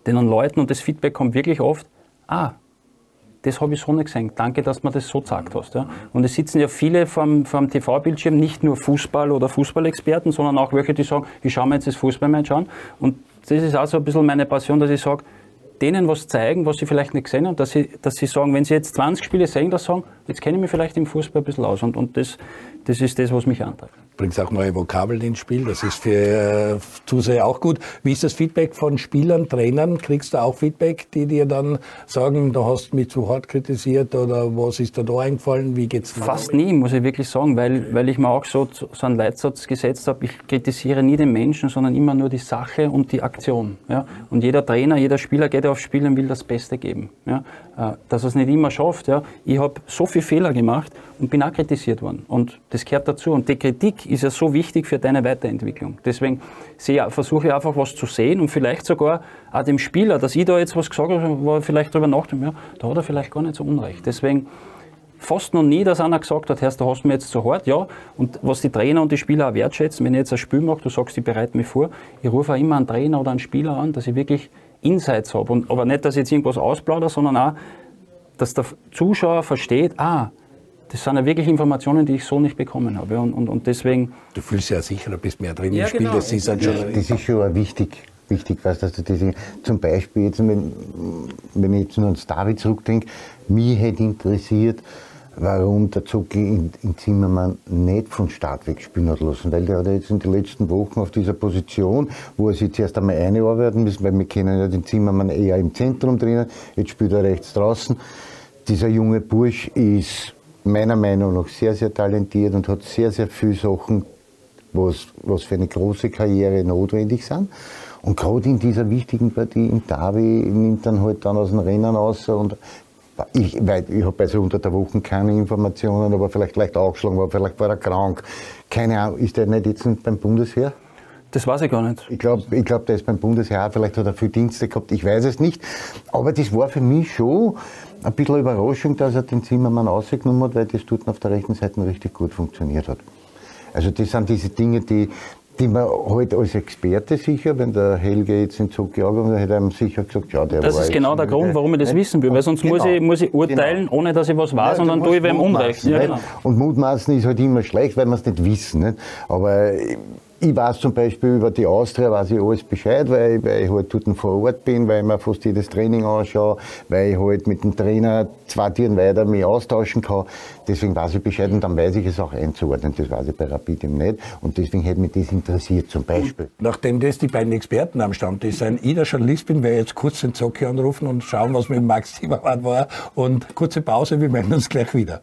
den Leuten, und das Feedback kommt wirklich oft, ah, das habe ich so nicht gesehen. Danke, dass mir das so gesagt hast. Ja. Und es sitzen ja viele vom, vom TV-Bildschirm, nicht nur Fußball- oder Fußballexperten, sondern auch welche, die sagen, ich schaue mir jetzt das Fußballmatch an. Und das ist auch so ein bisschen meine Passion, dass ich sage, denen was zeigen, was sie vielleicht nicht gesehen haben, dass sie, dass sie sagen, wenn sie jetzt 20 Spiele sehen, dass sie sagen, jetzt kenne ich mich vielleicht im Fußball ein bisschen aus. Und, und das, das ist das, was mich antreibt bringst auch neue Vokabeln ins Spiel. Das ist für äh, Zuseher auch gut. Wie ist das Feedback von Spielern, Trainern? Kriegst du auch Feedback, die dir dann sagen, du hast mich zu hart kritisiert oder was ist dir da eingefallen? Wie geht's dir? Fast nie, muss ich wirklich sagen, weil, weil ich mir auch so, so einen Leitsatz gesetzt habe. Ich kritisiere nie den Menschen, sondern immer nur die Sache und die Aktion. Ja? Und jeder Trainer, jeder Spieler geht aufs Spiel und will das Beste geben. Ja? Äh, dass er es nicht immer schafft. Ja? Ich habe so viele Fehler gemacht und bin auch kritisiert worden. Und das gehört dazu. Und die Kritik ist ja so wichtig für deine Weiterentwicklung. Deswegen versuche ich einfach was zu sehen und vielleicht sogar auch dem Spieler, dass ich da jetzt was gesagt habe, wo er vielleicht darüber nachdenkt, ja, da hat er vielleicht gar nicht so unrecht. Deswegen fast noch nie, dass einer gesagt hat, Herr, da hast du mir jetzt zu hart. Ja, und was die Trainer und die Spieler auch wertschätzen, wenn ich jetzt ein Spiel mache, du sagst, ich bereite mich vor, ich rufe auch immer einen Trainer oder einen Spieler an, dass ich wirklich Insights habe. Und, aber nicht, dass ich jetzt irgendwas ausplaudere, sondern auch, dass der Zuschauer versteht, ah, das sind ja wirklich Informationen, die ich so nicht bekommen habe. Und, und, und deswegen. Du fühlst ja sicher, du bist mehr drin ja, im Spiel. Genau. Das ist, halt schon das ist schon wichtig, wichtig was, dass du diese, zum Beispiel jetzt, wenn, wenn ich jetzt nur ans David zurückdenke, mich hätte interessiert, warum der Zucki in, in, Zimmermann nicht von Start weg spielen hat lassen, weil der hat jetzt in den letzten Wochen auf dieser Position, wo er sich zuerst einmal einarbeiten muss, weil wir kennen ja den Zimmermann eher im Zentrum drinnen, jetzt spielt er rechts draußen. Dieser junge Bursch ist meiner Meinung nach sehr, sehr talentiert und hat sehr, sehr viele Sachen, was, was für eine große Karriere notwendig sind. Und gerade in dieser wichtigen Partie im Derby nimmt dann halt dann aus dem Rennen aus und ich, weil ich habe also unter der Woche keine Informationen, aber vielleicht leicht aufgeschlagen war, vielleicht war er krank. Keine Ahnung, ist der nicht jetzt beim Bundesheer? Das weiß ich gar nicht. Ich glaube, ich glaub, der ist beim Bundesheer, vielleicht hat er viel Dienste gehabt, ich weiß es nicht. Aber das war für mich schon ein bisschen Überraschung, dass er den Zimmermann ausgenommen hat, weil das dort auf der rechten Seite richtig gut funktioniert hat. Also das sind diese Dinge, die, die man halt als Experte sicher, wenn der Helge jetzt in Zug gearbeitet hat, hätte er sicher gesagt, ja, der Das war ist genau der Grund, warum ich das wissen will, weil sonst genau. muss, ich, muss ich urteilen, genau. ohne dass ich was weiß, ja, und dann tue ich wem Unrecht. Ja, genau. Und Mutmaßen ist halt immer schlecht, weil wir es nicht wissen. Nicht? Aber ich weiß zum Beispiel über die Austria, weiß ich alles Bescheid, weil, weil ich halt dort vor Ort bin, weil ich mir fast jedes Training anschaue, weil ich halt mit dem Trainer zwei Tieren weiter mich austauschen kann. Deswegen weiß ich Bescheid und dann weiß ich es auch einzuordnen. Das weiß ich bei Rapid eben nicht. Und deswegen hätte mich das interessiert zum Beispiel. Nachdem das die beiden Experten am Stammtisch sind, ich der Journalist bin, werde ich jetzt kurz den Zocki anrufen und schauen, was mit Max Zimmermann war. Und kurze Pause, wir melden uns gleich wieder.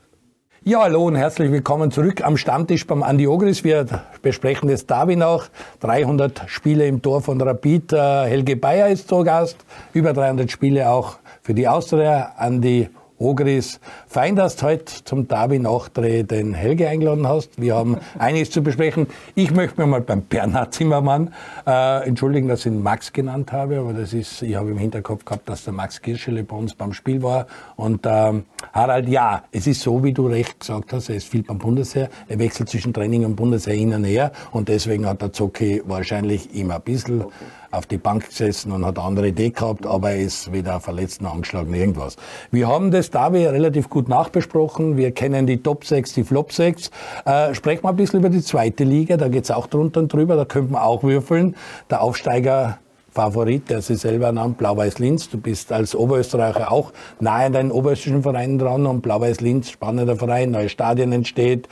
Ja, hallo und herzlich willkommen zurück am Stammtisch beim Andi Ogris. Wir besprechen jetzt Darwin auch. 300 Spiele im Tor von Rapid. Äh, Helge Bayer ist zu Gast. Über 300 Spiele auch für die Austria. Andi Ogris. Fein, dass du heute zum Derby-Nachdreh den Helge eingeladen hast. Wir haben einiges zu besprechen. Ich möchte mir mal beim Bernhard Zimmermann äh, entschuldigen, dass ich ihn Max genannt habe, aber das ist, ich habe im Hinterkopf gehabt, dass der Max Girschele bei uns beim Spiel war. Und ähm, Harald, ja, es ist so, wie du recht gesagt hast, er ist viel beim Bundesheer. Er wechselt zwischen Training und Bundesheer hin und her und deswegen hat der Zocki wahrscheinlich immer ein bisschen okay auf die Bank gesessen und hat eine andere Idee gehabt, aber er ist weder verletzt noch angeschlagen, irgendwas. Wir haben das Derby relativ gut nachbesprochen. Wir kennen die Top 6, die Flop 6. Äh, sprechen wir ein bisschen über die zweite Liga, da geht's auch drunter und drüber, da könnte man auch würfeln. Der Aufsteiger Favorit, der sich selber nannt, Blau-Weiß-Linz. Du bist als Oberösterreicher auch nahe an deinen oberösterreichischen Vereinen dran und Blau-Weiß-Linz, spannender Verein, neue Stadien entsteht.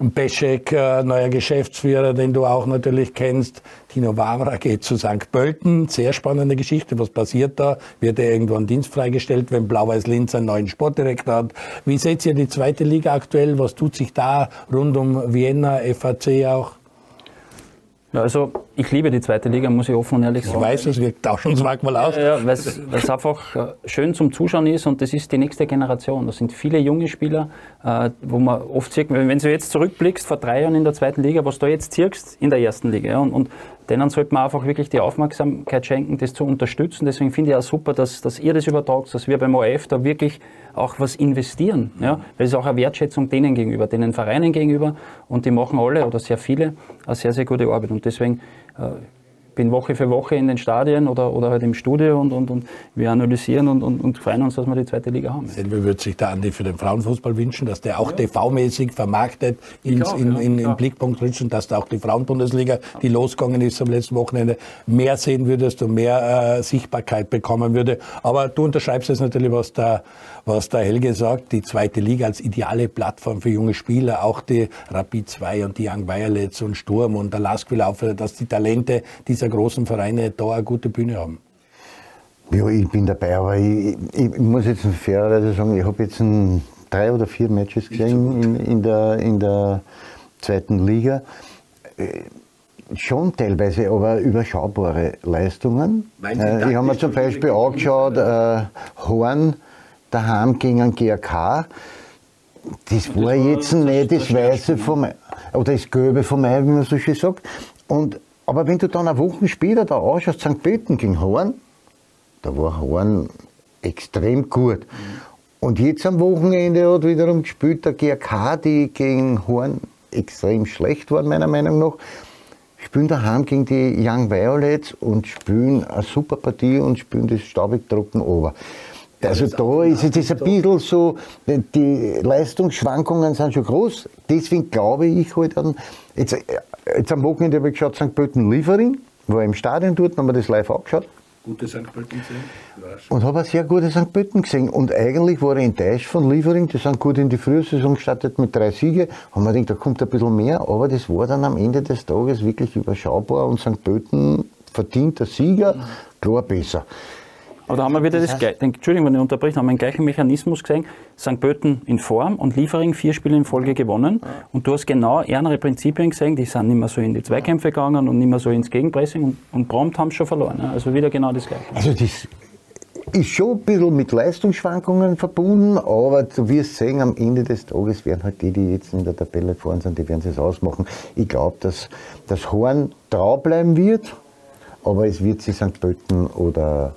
Beschek, äh, neuer Geschäftsführer, den du auch natürlich kennst. Tino Wawra geht zu St. Pölten. Sehr spannende Geschichte. Was passiert da? Wird er irgendwo an Dienst freigestellt, wenn Blau-Weiß-Linz einen neuen Sportdirektor hat? Wie seht ihr die zweite Liga aktuell? Was tut sich da rund um Vienna, FAC auch? Also ich liebe die zweite Liga, muss ich offen und ehrlich sagen. Ich weiß es, wir tauschen uns manchmal aus. Ja, ja weil es einfach äh, schön zum Zuschauen ist und das ist die nächste Generation. Das sind viele junge Spieler, äh, wo man oft sieht, wenn du jetzt zurückblickst, vor drei Jahren in der zweiten Liga, was du jetzt ziehst in der ersten Liga. Und, und denen sollte man einfach wirklich die Aufmerksamkeit schenken, das zu unterstützen. Deswegen finde ich auch super, dass, dass ihr das übertragt, dass wir beim ORF da wirklich auch was investieren. Ja? Weil es ist auch eine Wertschätzung denen gegenüber, den Vereinen gegenüber und die machen alle oder sehr viele eine sehr, sehr gute Arbeit. Und deswegen äh, bin Woche für Woche in den Stadien oder, oder halt im Studio und, und, und wir analysieren und, und, und freuen uns, dass wir die zweite Liga haben. Selber würde sich der Andi für den Frauenfußball wünschen, dass der auch ja. TV-mäßig vermarktet ins, auch, in, in, ja, in Blickpunkt rutscht und dass da auch die Frauenbundesliga, die losgegangen ist am letzten Wochenende, mehr sehen würdest und mehr äh, Sichtbarkeit bekommen würde. Aber du unterschreibst jetzt natürlich, was der, was der Helge sagt, die zweite Liga als ideale Plattform für junge Spieler, auch die Rapid 2 und die Young Violets und Sturm und der Laskvilaufer, dass die Talente dieser großen Vereine da eine gute Bühne haben. Ja, ich bin dabei, aber ich, ich muss jetzt fairerweise sagen, ich habe jetzt ein, drei oder vier Matches gesehen in, in, der, in der zweiten Liga. Äh, schon teilweise, aber überschaubare Leistungen. Äh, ich habe mir zum Beispiel angeschaut, äh, Horn daheim gegen einen GRK. Das, das war jetzt nicht das Weiße vom oder das Gelbe vom Ei, wie man so schön sagt. Und aber wenn du dann eine Woche später da ausschaust, St. Pölten gegen Horn, da war Horn extrem gut. Und jetzt am Wochenende hat wiederum gespielt der GRK, die gegen Horn extrem schlecht waren, meiner Meinung nach. Spielen daheim gegen die Young Violets und spielen eine super Partie und spielen das staubig trocken over. Also da ist es ein bisschen so, die Leistungsschwankungen sind schon groß. Deswegen glaube ich halt an, jetzt, jetzt am Wochenende habe ich geschaut, St. Pölten Liefering, war im Stadion dort, haben wir das live angeschaut. Gute St. Pölten gesehen? Und habe ein sehr gute St. Pölten gesehen. Und eigentlich war ich enttäuscht von Liefering, die sind gut in die Frühsaison gestartet mit drei Siege. Haben wir gedacht, da kommt ein bisschen mehr, aber das war dann am Ende des Tages wirklich überschaubar und St. Pölten verdient der Sieger, klar besser. Aber da haben wir wieder das, das heißt, Entschuldigung, wenn ich unterbreche, haben wir den gleichen Mechanismus gesehen. St. Pölten in Form und Liefering vier Spiele in Folge gewonnen. Ja. Und du hast genau ärmere Prinzipien gesehen, die sind nicht mehr so in die Zweikämpfe gegangen und nicht mehr so ins Gegenpressing und, und prompt haben sie schon verloren. Also wieder genau das Gleiche. Also das ist schon ein bisschen mit Leistungsschwankungen verbunden, aber du wirst sehen, am Ende des Tages werden halt die, die jetzt in der Tabelle vorne sind, die werden es ausmachen. Ich glaube, dass das Horn trau bleiben wird, aber es wird sich St. Pölten oder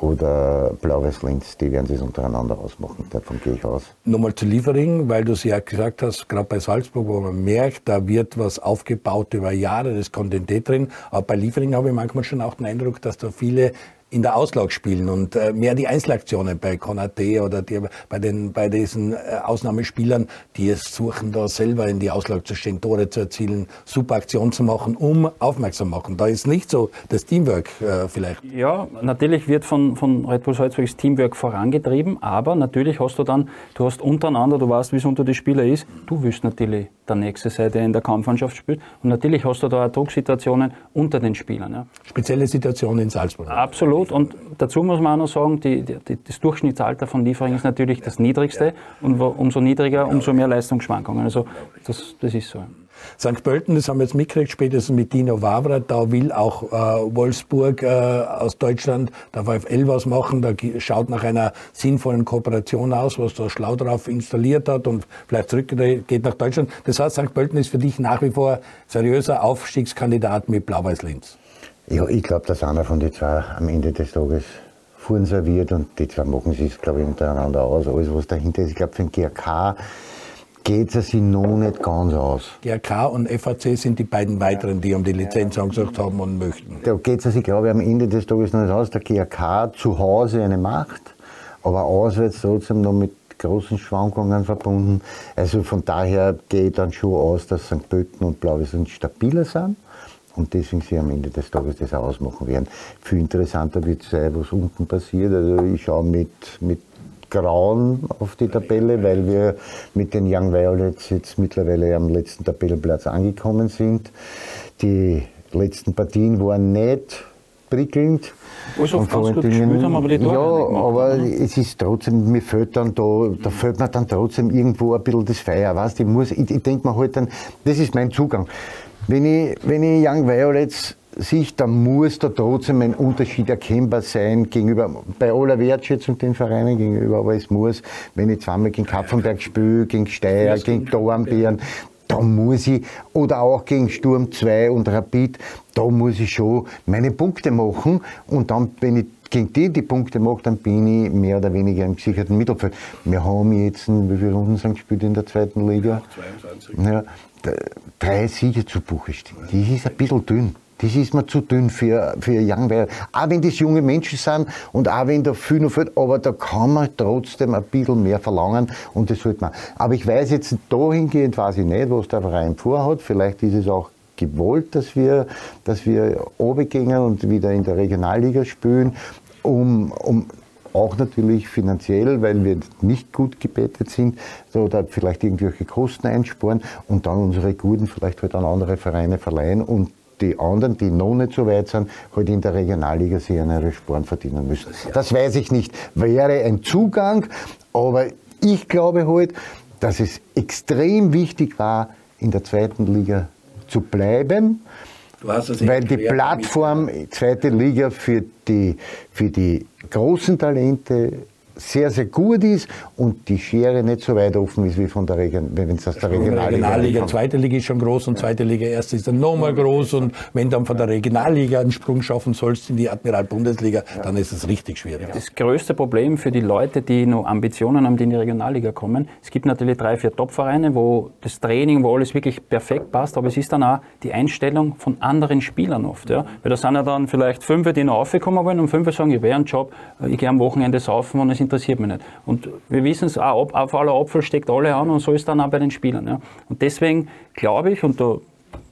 oder Blau-Weiß Linz, die werden sich untereinander ausmachen. Davon gehe ich aus. Nochmal zu Liefering, weil du es ja gesagt hast, gerade bei Salzburg, wo man merkt, da wird was aufgebaut über Jahre, das Kontinuität drin. Aber bei Liefering habe ich manchmal schon auch den Eindruck, dass da viele in der Auslag spielen und äh, mehr die Einzelaktionen bei Konate oder die, bei, den, bei diesen äh, Ausnahmespielern, die es suchen, da selber in die Auslag zu stehen, Tore zu erzielen, super Aktion zu machen, um aufmerksam machen. Da ist nicht so das Teamwork äh, vielleicht. Ja, natürlich wird von, von Red Bull Salzburg das Teamwork vorangetrieben, aber natürlich hast du dann, du hast untereinander, du weißt, wie es unter die Spieler ist, du willst natürlich der Nächste sein, der in der Kampfmannschaft spielt und natürlich hast du da auch Drucksituationen unter den Spielern. Ja. Spezielle Situation in Salzburg. Absolut Absolut. Und dazu muss man auch noch sagen, die, die, das Durchschnittsalter von Liefering ist natürlich das niedrigste. Und umso niedriger, umso mehr Leistungsschwankungen. Also das, das ist so. St. Pölten, das haben wir jetzt mitgekriegt, spätestens mit Dino Wavra, da will auch äh, Wolfsburg äh, aus Deutschland der VfL was machen, da schaut nach einer sinnvollen Kooperation aus, was da schlau drauf installiert hat und vielleicht zurückgeht nach Deutschland. Das heißt, St. Pölten ist für dich nach wie vor seriöser Aufstiegskandidat mit Blau-Weiß-Linz. Ja, ich glaube, dass einer von den zwei am Ende des Tages Fuhren serviert und die zwei machen sich, glaube ich, untereinander aus. Alles, was dahinter ist, ich glaube, für den GRK geht es sich noch nicht ganz aus. GRK und FAC sind die beiden weiteren, die um die Lizenz angesagt haben und möchten. Da geht es sich, glaube ich, am Ende des Tages noch nicht aus. Der GRK zu Hause eine Macht, aber auswärts trotzdem noch mit großen Schwankungen verbunden. Also von daher gehe ich dann schon aus, dass St. Pölten und Blaues stabiler sind und deswegen sie am Ende des Tages das ausmachen werden. Viel interessanter wird es sein, was unten passiert. Also ich schaue mit, mit Grauen auf die Tabelle, weil wir mit den Young Violets jetzt mittlerweile am letzten Tabellenplatz angekommen sind. Die letzten Partien waren nicht prickelnd. Also und ganz gut gespielt haben, aber die Tore Ja, gemacht, aber ne? es ist trotzdem, mir fehlt dann da, da fehlt mir dann trotzdem irgendwo ein bisschen das Feuer, weißt? Ich muss, ich, ich denke mir halt dann, das ist mein Zugang. Wenn ich, wenn ich Young Violets sich, dann muss da trotzdem ein Unterschied erkennbar sein gegenüber, bei aller Wertschätzung den Vereinen gegenüber, aber es muss, wenn ich zweimal gegen Kapfenberg spiele, gegen Steyr, gegen Dornbirn, da muss ich, oder auch gegen Sturm 2 und Rapid, da muss ich schon meine Punkte machen und dann, wenn ich gegen die die Punkte mache, dann bin ich mehr oder weniger im gesicherten Mittelfeld. Wir haben jetzt, wie viele Runden sind gespielt in der zweiten Liga? 22. Ja, drei Siege zu Buche stehen. Das ist ein bisschen dünn. Das ist mir zu dünn für, für Young Wales. Auch wenn das junge Menschen sind und auch wenn da viel noch fehlt, aber da kann man trotzdem ein bisschen mehr verlangen und das sollte man. Aber ich weiß jetzt dahingehend, weiß ich nicht, was der Verein vorhat. Vielleicht ist es auch gewollt, dass wir, dass wir runtergehen und wieder in der Regionalliga spielen, um, um auch natürlich finanziell, weil wir nicht gut gebettet sind, oder vielleicht irgendwelche Kosten einsparen und dann unsere Guten vielleicht halt an andere Vereine verleihen und die anderen, die noch nicht so weit sind, halt in der Regionalliga sich ihre Sporen verdienen müssen. Das weiß ich nicht. Wäre ein Zugang, aber ich glaube halt, dass es extrem wichtig war, in der zweiten Liga zu bleiben, weil die Plattform zweite Liga für die, für die großen Talente sehr, sehr gut ist und die Schere nicht so weit offen ist wie von der Region, wenn es aus der Regionalliga Regionalliga, zweite Liga ist schon groß und zweite Liga erste ist dann nochmal groß und wenn dann von der Regionalliga einen Sprung schaffen sollst in die Admiral-Bundesliga, dann ist es richtig schwierig. Das größte Problem für die Leute, die noch Ambitionen haben, die in die Regionalliga kommen, es gibt natürlich drei, vier Top-Vereine, wo das Training, wo alles wirklich perfekt passt, aber es ist dann auch die Einstellung von anderen Spielern oft. Ja? Weil da sind ja dann vielleicht fünf, die noch aufgekommen wollen und fünf sagen, ich wäre ein Job, ich gehe am Wochenende saufen und es interessiert mich nicht. Und wir wissen es, auch, auf aller Apfel steckt alle an und so ist dann auch bei den Spielern. Ja. Und deswegen glaube ich, und da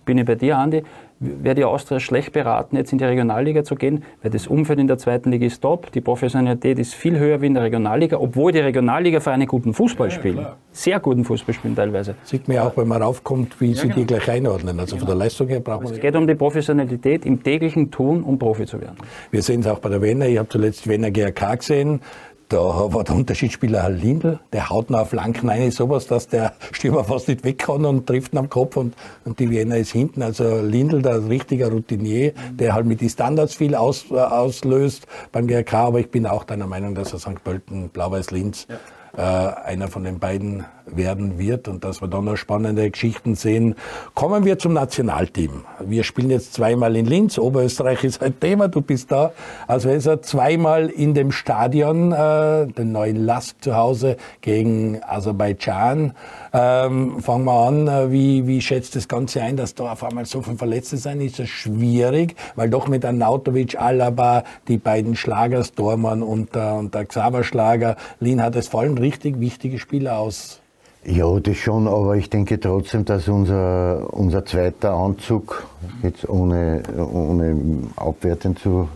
bin ich bei dir, Andi, wäre die Austria schlecht beraten, jetzt in die Regionalliga zu gehen, weil das Umfeld in der zweiten Liga ist top, die Professionalität ist viel höher wie in der Regionalliga, obwohl die Regionalliga für einen guten Fußball spielen. Ja, sehr guten Fußball spielen teilweise. Sieht man ja auch, wenn man raufkommt, wie ja, sie genau. die gleich einordnen. Also von der Leistung her braucht man. Es geht um die Professionalität im täglichen Tun, um Profi zu werden. Wir sehen es auch bei der Wenner. Ich habe zuletzt Wenner GRK gesehen. Da war der Unterschiedsspieler Lindl, der haut noch auf Flanken rein, sowas, dass der Stürmer fast nicht weg kann und trifft ihn am Kopf und, und die Wiener ist hinten. Also Lindl, der richtiger Routinier, der halt mit den Standards viel aus, äh, auslöst beim GRK, aber ich bin auch deiner Meinung, dass er St. Pölten, Blau-Weiß-Linz ja äh, einer von den beiden werden wird und dass wir dann noch spannende Geschichten sehen. Kommen wir zum Nationalteam. Wir spielen jetzt zweimal in Linz. Oberösterreich ist ein Thema. Du bist da als Weser zweimal in dem Stadion, äh, den neuen Lask zu Hause gegen Aserbaidschan. Ähm, fangen wir an. Äh, wie, wie schätzt das Ganze ein, dass da auf einmal so viele Verletzte sind? Ist das schwierig, weil doch mit Nautovic, Alaba, die beiden Schlagers, Dormann und der, und der Xaver Schlager, Lin hat es vor allem richtig wichtige Spieler aus. Ja, das schon, aber ich denke trotzdem, dass unser, unser zweiter Anzug, jetzt ohne, ohne abwertend zu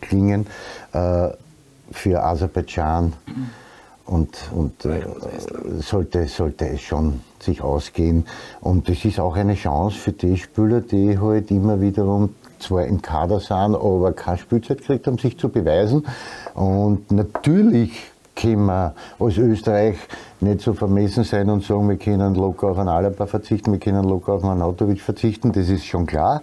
klingen, äh, für Aserbaidschan und, und äh, sollte, sollte es schon sich ausgehen. Und das ist auch eine Chance für die Spieler, die halt immer wiederum zwar im Kader sind, aber keine Spielzeit gekriegt haben, sich zu beweisen. Und natürlich können wir als Österreich nicht so vermessen sein und sagen, wir können locker auf einen Alaba verzichten, wir können locker auf einen Autovic verzichten, das ist schon klar.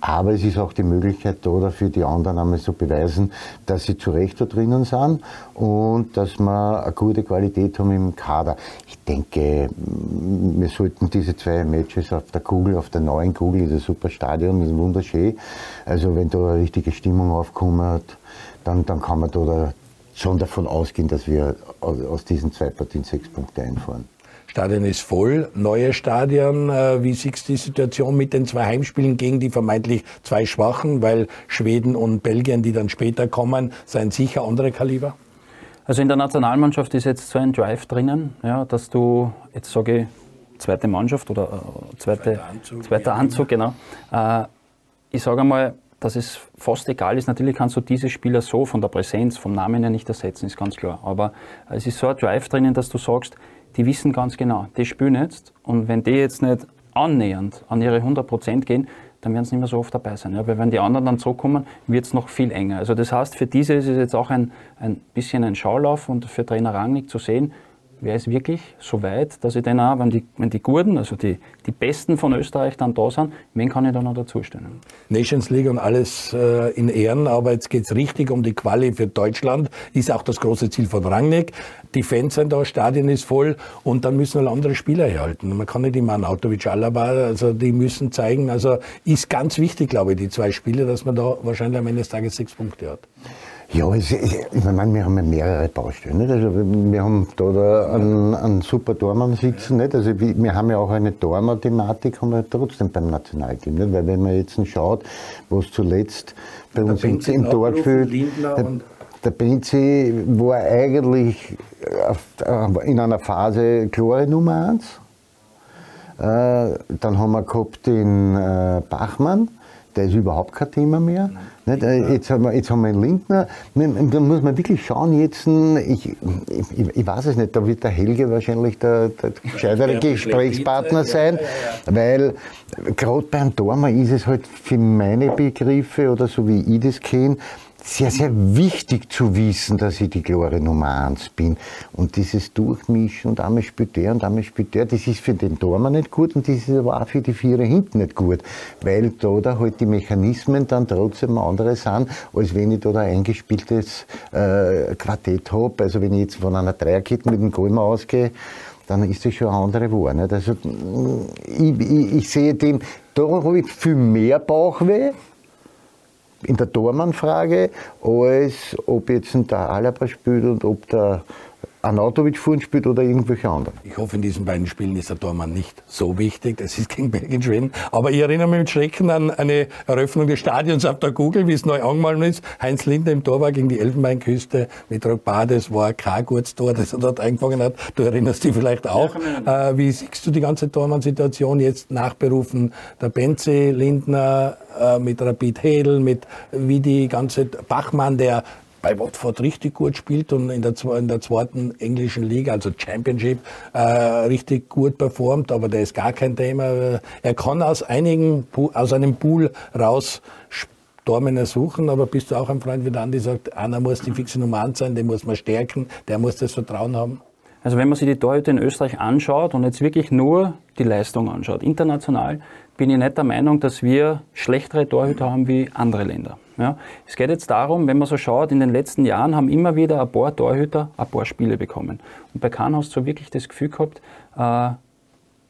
Aber es ist auch die Möglichkeit da, dafür die anderen einmal zu beweisen, dass sie zu Recht da drinnen sind und dass wir eine gute Qualität haben im Kader. Ich denke, wir sollten diese zwei Matches auf der Kugel, auf der neuen Kugel, das ist ein super Stadion, das ist wunderschön. Also wenn da eine richtige Stimmung aufkommt, dann, dann kann man da schon davon ausgehen, dass wir aus diesen zwei Partien sechs Punkte einfahren. Stadion ist voll, neue Stadion. Äh, wie siehst du die Situation mit den zwei Heimspielen gegen die vermeintlich zwei Schwachen? Weil Schweden und Belgien, die dann später kommen, seien sicher andere Kaliber? Also in der Nationalmannschaft ist jetzt so ein Drive drinnen, ja, dass du, jetzt sage ich, zweite Mannschaft oder äh, zweite, zweiter Anzug, zweiter Anzug genau. Äh, ich sage einmal, dass es fast egal ist. Natürlich kannst du diese Spieler so von der Präsenz, vom Namen her nicht ersetzen, ist ganz klar. Aber es ist so ein Drive drinnen, dass du sagst, die wissen ganz genau, die spielen jetzt und wenn die jetzt nicht annähernd an ihre 100% gehen, dann werden sie nicht mehr so oft dabei sein. Ja, weil wenn die anderen dann zurückkommen, wird es noch viel enger. Also das heißt, für diese ist es jetzt auch ein, ein bisschen ein Schaulauf und für Trainer Rangnick zu sehen, wer ist wirklich so weit, dass ich dann auch, wenn die, wenn die Gurden, also die, die Besten von Österreich dann da sind, wen kann ich da noch dazustellen? Nations League und alles äh, in Ehren, aber jetzt geht es richtig um die Quali für Deutschland, ist auch das große Ziel von Rangnick. Die Fans sind da, Stadion ist voll und dann müssen halt andere Spieler herhalten. Man kann nicht immer Anautovic, Alaba, also die müssen zeigen, also ist ganz wichtig, glaube ich, die zwei Spiele, dass man da wahrscheinlich am Ende des Tages sechs Punkte hat. Ja, es, ich meine, wir haben ja mehrere Baustellen. Nicht? Also wir haben da, da einen, einen super Tormann sitzen. Nicht? Also wir haben ja auch eine Tormann-Thematik haben wir trotzdem beim Nationalteam. Nicht? Weil wenn man jetzt schaut, was zuletzt bei uns im, im Tor gefühlt, der, der Benzi war eigentlich äh, in einer Phase klare Nummer eins. Äh, dann haben wir gehabt den äh, Bachmann, der ist überhaupt kein Thema mehr. Nicht? Äh, jetzt, haben wir, jetzt haben wir einen Lindner. Da muss man wirklich schauen, jetzt, ich, ich, ich weiß es nicht, da wird der Helge wahrscheinlich der, der gescheitere Gesprächspartner sein, weil gerade beim Dormer ist es halt für meine Begriffe oder so wie ich das kenne, sehr, sehr wichtig zu wissen, dass ich die klare Nummer eins bin. Und dieses Durchmischen und einmal spielt der und einmal spielt der, das ist für den Tormann nicht gut und das ist aber auch für die Vierer hinten nicht gut. Weil da, da halt die Mechanismen dann trotzdem andere sind, als wenn ich da ein eingespieltes äh, Quartett habe. Also wenn ich jetzt von einer Dreierkette mit dem Golmer ausgehe, dann ist das schon eine andere Wahl. Nicht? Also ich, ich, ich sehe dem, da habe ich viel mehr Bauchweh, in der Tormann-Frage, als ob jetzt der Alaba spielt und ob der Anatovic vorhin spielt oder irgendwelche anderen. Ich hoffe, in diesen beiden Spielen ist der Tormann nicht so wichtig. Das ist gegen Belgien Schweden. Aber ich erinnere mich mit Schrecken an eine Eröffnung des Stadions auf der Google, wie es neu angemalt ist. Heinz Lindner im Tor war gegen die Elfenbeinküste mit Drogba. Das war kein gutes Tor, das er dort eingefangen hat. Du erinnerst dich vielleicht auch. Ja, äh, wie siehst du die ganze Tormann-Situation jetzt nachberufen? Der Benze, Lindner, äh, mit Rapid Hedel, mit wie die ganze Bachmann, der bei Watford richtig gut spielt und in der, in der zweiten englischen Liga, also Championship, äh, richtig gut performt, aber der ist gar kein Thema. Er kann aus einigen, aus einem Pool raus Stormen suchen, aber bist du auch ein Freund wie der Andi sagt, einer muss die fixe Nummer 1 sein, den muss man stärken, der muss das Vertrauen haben? Also wenn man sich die Torhüter in Österreich anschaut und jetzt wirklich nur die Leistung anschaut, international, bin ich nicht der Meinung, dass wir schlechtere Torhüter haben wie andere Länder. Ja, es geht jetzt darum, wenn man so schaut, in den letzten Jahren haben immer wieder ein paar Torhüter ein paar Spiele bekommen. Und bei Kahn hast du wirklich das Gefühl gehabt, äh,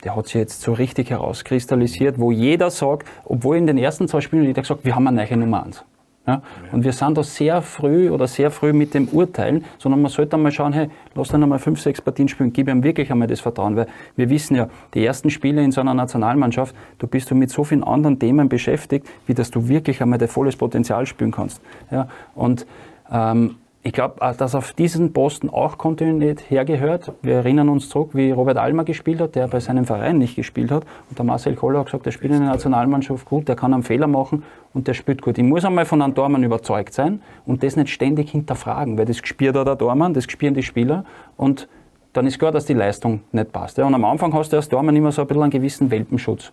der hat sich jetzt so richtig herauskristallisiert, wo jeder sagt, obwohl in den ersten zwei Spielen jeder gesagt, wir haben eine neue Nummer 1. Ja? Und wir sind da sehr früh oder sehr früh mit dem Urteilen, sondern man sollte einmal schauen, hey, lass dann einmal fünf, sechs Partien spielen, gib ihm wirklich einmal das Vertrauen, weil wir wissen ja, die ersten Spiele in so einer Nationalmannschaft, du bist du mit so vielen anderen Themen beschäftigt, wie dass du wirklich einmal dein volles Potenzial spielen kannst. Ja? Und ähm, ich glaube, äh, dass auf diesen Posten auch Kontinuität hergehört. Wir erinnern uns zurück, wie Robert Almer gespielt hat, der bei seinem Verein nicht gespielt hat. Und der Marcel Koller hat gesagt, der spielt in der Nationalmannschaft gut, der kann einen Fehler machen und der spielt gut. Ich muss einmal von einem Tormann überzeugt sein und das nicht ständig hinterfragen, weil das gespielt hat der Tormann, das spielen die Spieler und dann ist klar, dass die Leistung nicht passt. Und am Anfang hast du als Tormann immer so ein bisschen einen gewissen Welpenschutz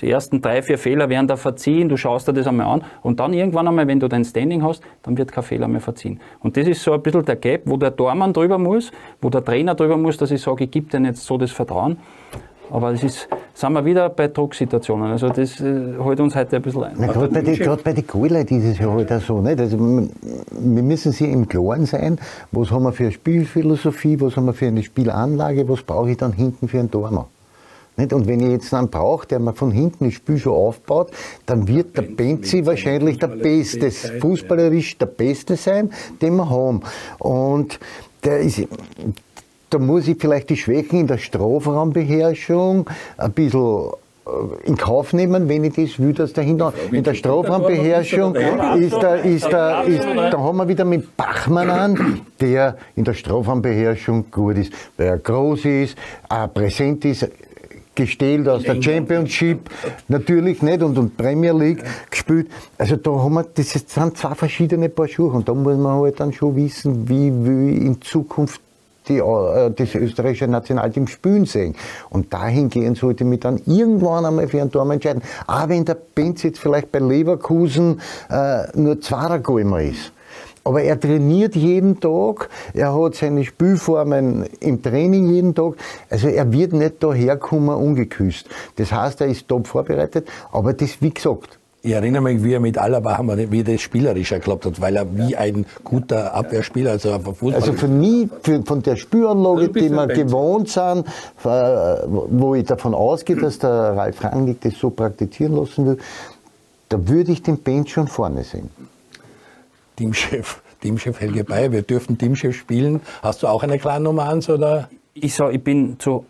die ersten drei, vier Fehler werden da verziehen, du schaust dir das einmal an und dann irgendwann einmal, wenn du dein Standing hast, dann wird kein Fehler mehr verziehen. Und das ist so ein bisschen der Gap, wo der Tormann drüber muss, wo der Trainer drüber muss, dass ich sage, ich gebe denen jetzt so das Vertrauen. Aber das ist, sind wir wieder bei Drucksituationen. Also das äh, holt uns heute ein bisschen ein. Gerade bei, die, bei den Goalern ist es ja halt auch so. Nicht? Also, wir müssen sich im Klaren sein, was haben wir für eine Spielphilosophie, was haben wir für eine Spielanlage, was brauche ich dann hinten für einen Tormann. Nicht? Und wenn ich jetzt einen brauche, der mir von hinten das Spiel schon aufbaut, dann wird der Benzi wahrscheinlich der Beste, fußballerisch der Beste sein, den wir haben. Und der ist, da muss ich vielleicht die Schwächen in der Strafraumbeherrschung ein bisschen äh, in Kauf nehmen, wenn ich das will, dass dahinter in der Strafraumbeherrschung ist da, ist da, ist, da haben wir wieder mit Bachmann an, der in der Strafraumbeherrschung gut ist, weil er groß ist, auch präsent ist, gestellt aus der Championship, natürlich nicht, und, und Premier League gespielt. Also da haben wir, das sind zwei verschiedene Paar Schuhe und da muss man halt dann schon wissen, wie will in Zukunft die, äh, das österreichische Nationalteam spielen sehen. Und dahingehend sollte mich dann irgendwann einmal für einen Turm entscheiden. Auch wenn der Benz jetzt vielleicht bei Leverkusen äh, nur Zwarer Golmer ist. Aber er trainiert jeden Tag, er hat seine Spielformen im Training jeden Tag. Also er wird nicht daherkommen ungeküsst. Das heißt, er ist top vorbereitet, aber das, wie gesagt, ich erinnere mich, wie er mit Alaba wie er das spielerisch erklappt hat, weil er wie ein guter Abwehrspieler, also ein Fußballer. Also von, nie, von der Spüranlage, die wir gewohnt sind, wo ich davon ausgehe, dass der Ralf Rangnick das so praktizieren lassen will, da würde ich den Bench schon vorne sehen. Teamchef, Teamchef Helge Bayer, wir dürfen Teamchef spielen. Hast du auch eine klare Nummer 1 oder? Ich sage, ich bin zu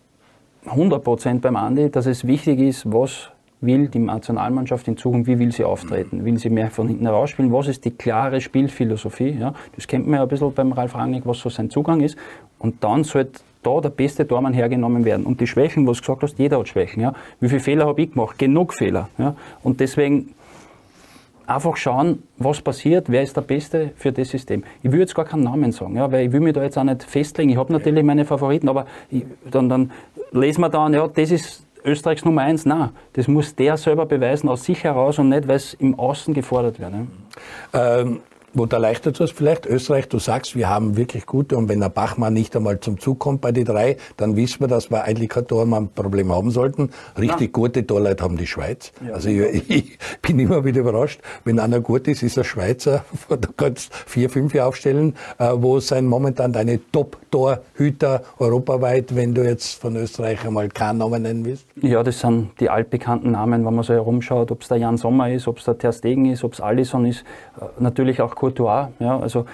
100% beim Andi, dass es wichtig ist, was will die Nationalmannschaft in Zukunft, wie will sie auftreten? Will sie mehr von hinten heraus spielen? Was ist die klare Spielphilosophie? Ja, das kennt man ja ein bisschen beim Ralf Rangnick, was so sein Zugang ist. Und dann sollte da der beste Tormann hergenommen werden. Und die Schwächen, was du gesagt hast, jeder hat Schwächen. Ja? Wie viele Fehler habe ich gemacht? Genug Fehler. Ja? Und deswegen einfach schauen, was passiert, wer ist der Beste für das System. Ich will jetzt gar keinen Namen sagen, ja, weil ich will mich da jetzt auch nicht festlegen. Ich habe natürlich meine Favoriten, aber ich, dann, dann lesen wir dann, ja, das ist Österreichs Nummer eins. Nein, das muss der selber beweisen aus sich heraus und nicht, weil es im Außen gefordert wird. Ne? Ähm, wo du erleichtert hast, vielleicht Österreich, du sagst, wir haben wirklich gute und wenn der Bachmann nicht einmal zum Zug kommt bei den drei, dann wissen wir, dass wir eigentlich kein Tormann-Problem haben sollten. Richtig ja. gute Torleute haben die Schweiz. Ja, also ich, ich, bin immer wieder überrascht, wenn einer gut ist, ist er Schweizer, da kannst du vier, fünf aufstellen, äh, wo sind momentan deine Top-Torhüter europaweit, wenn du jetzt von Österreich einmal keinen Namen nennen willst? Ja, das sind die altbekannten Namen, wenn man so herumschaut, ob es der Jan Sommer ist, ob es der Ter Stegen ist, ob es Alisson ist, äh, natürlich auch Courtois. Ja, also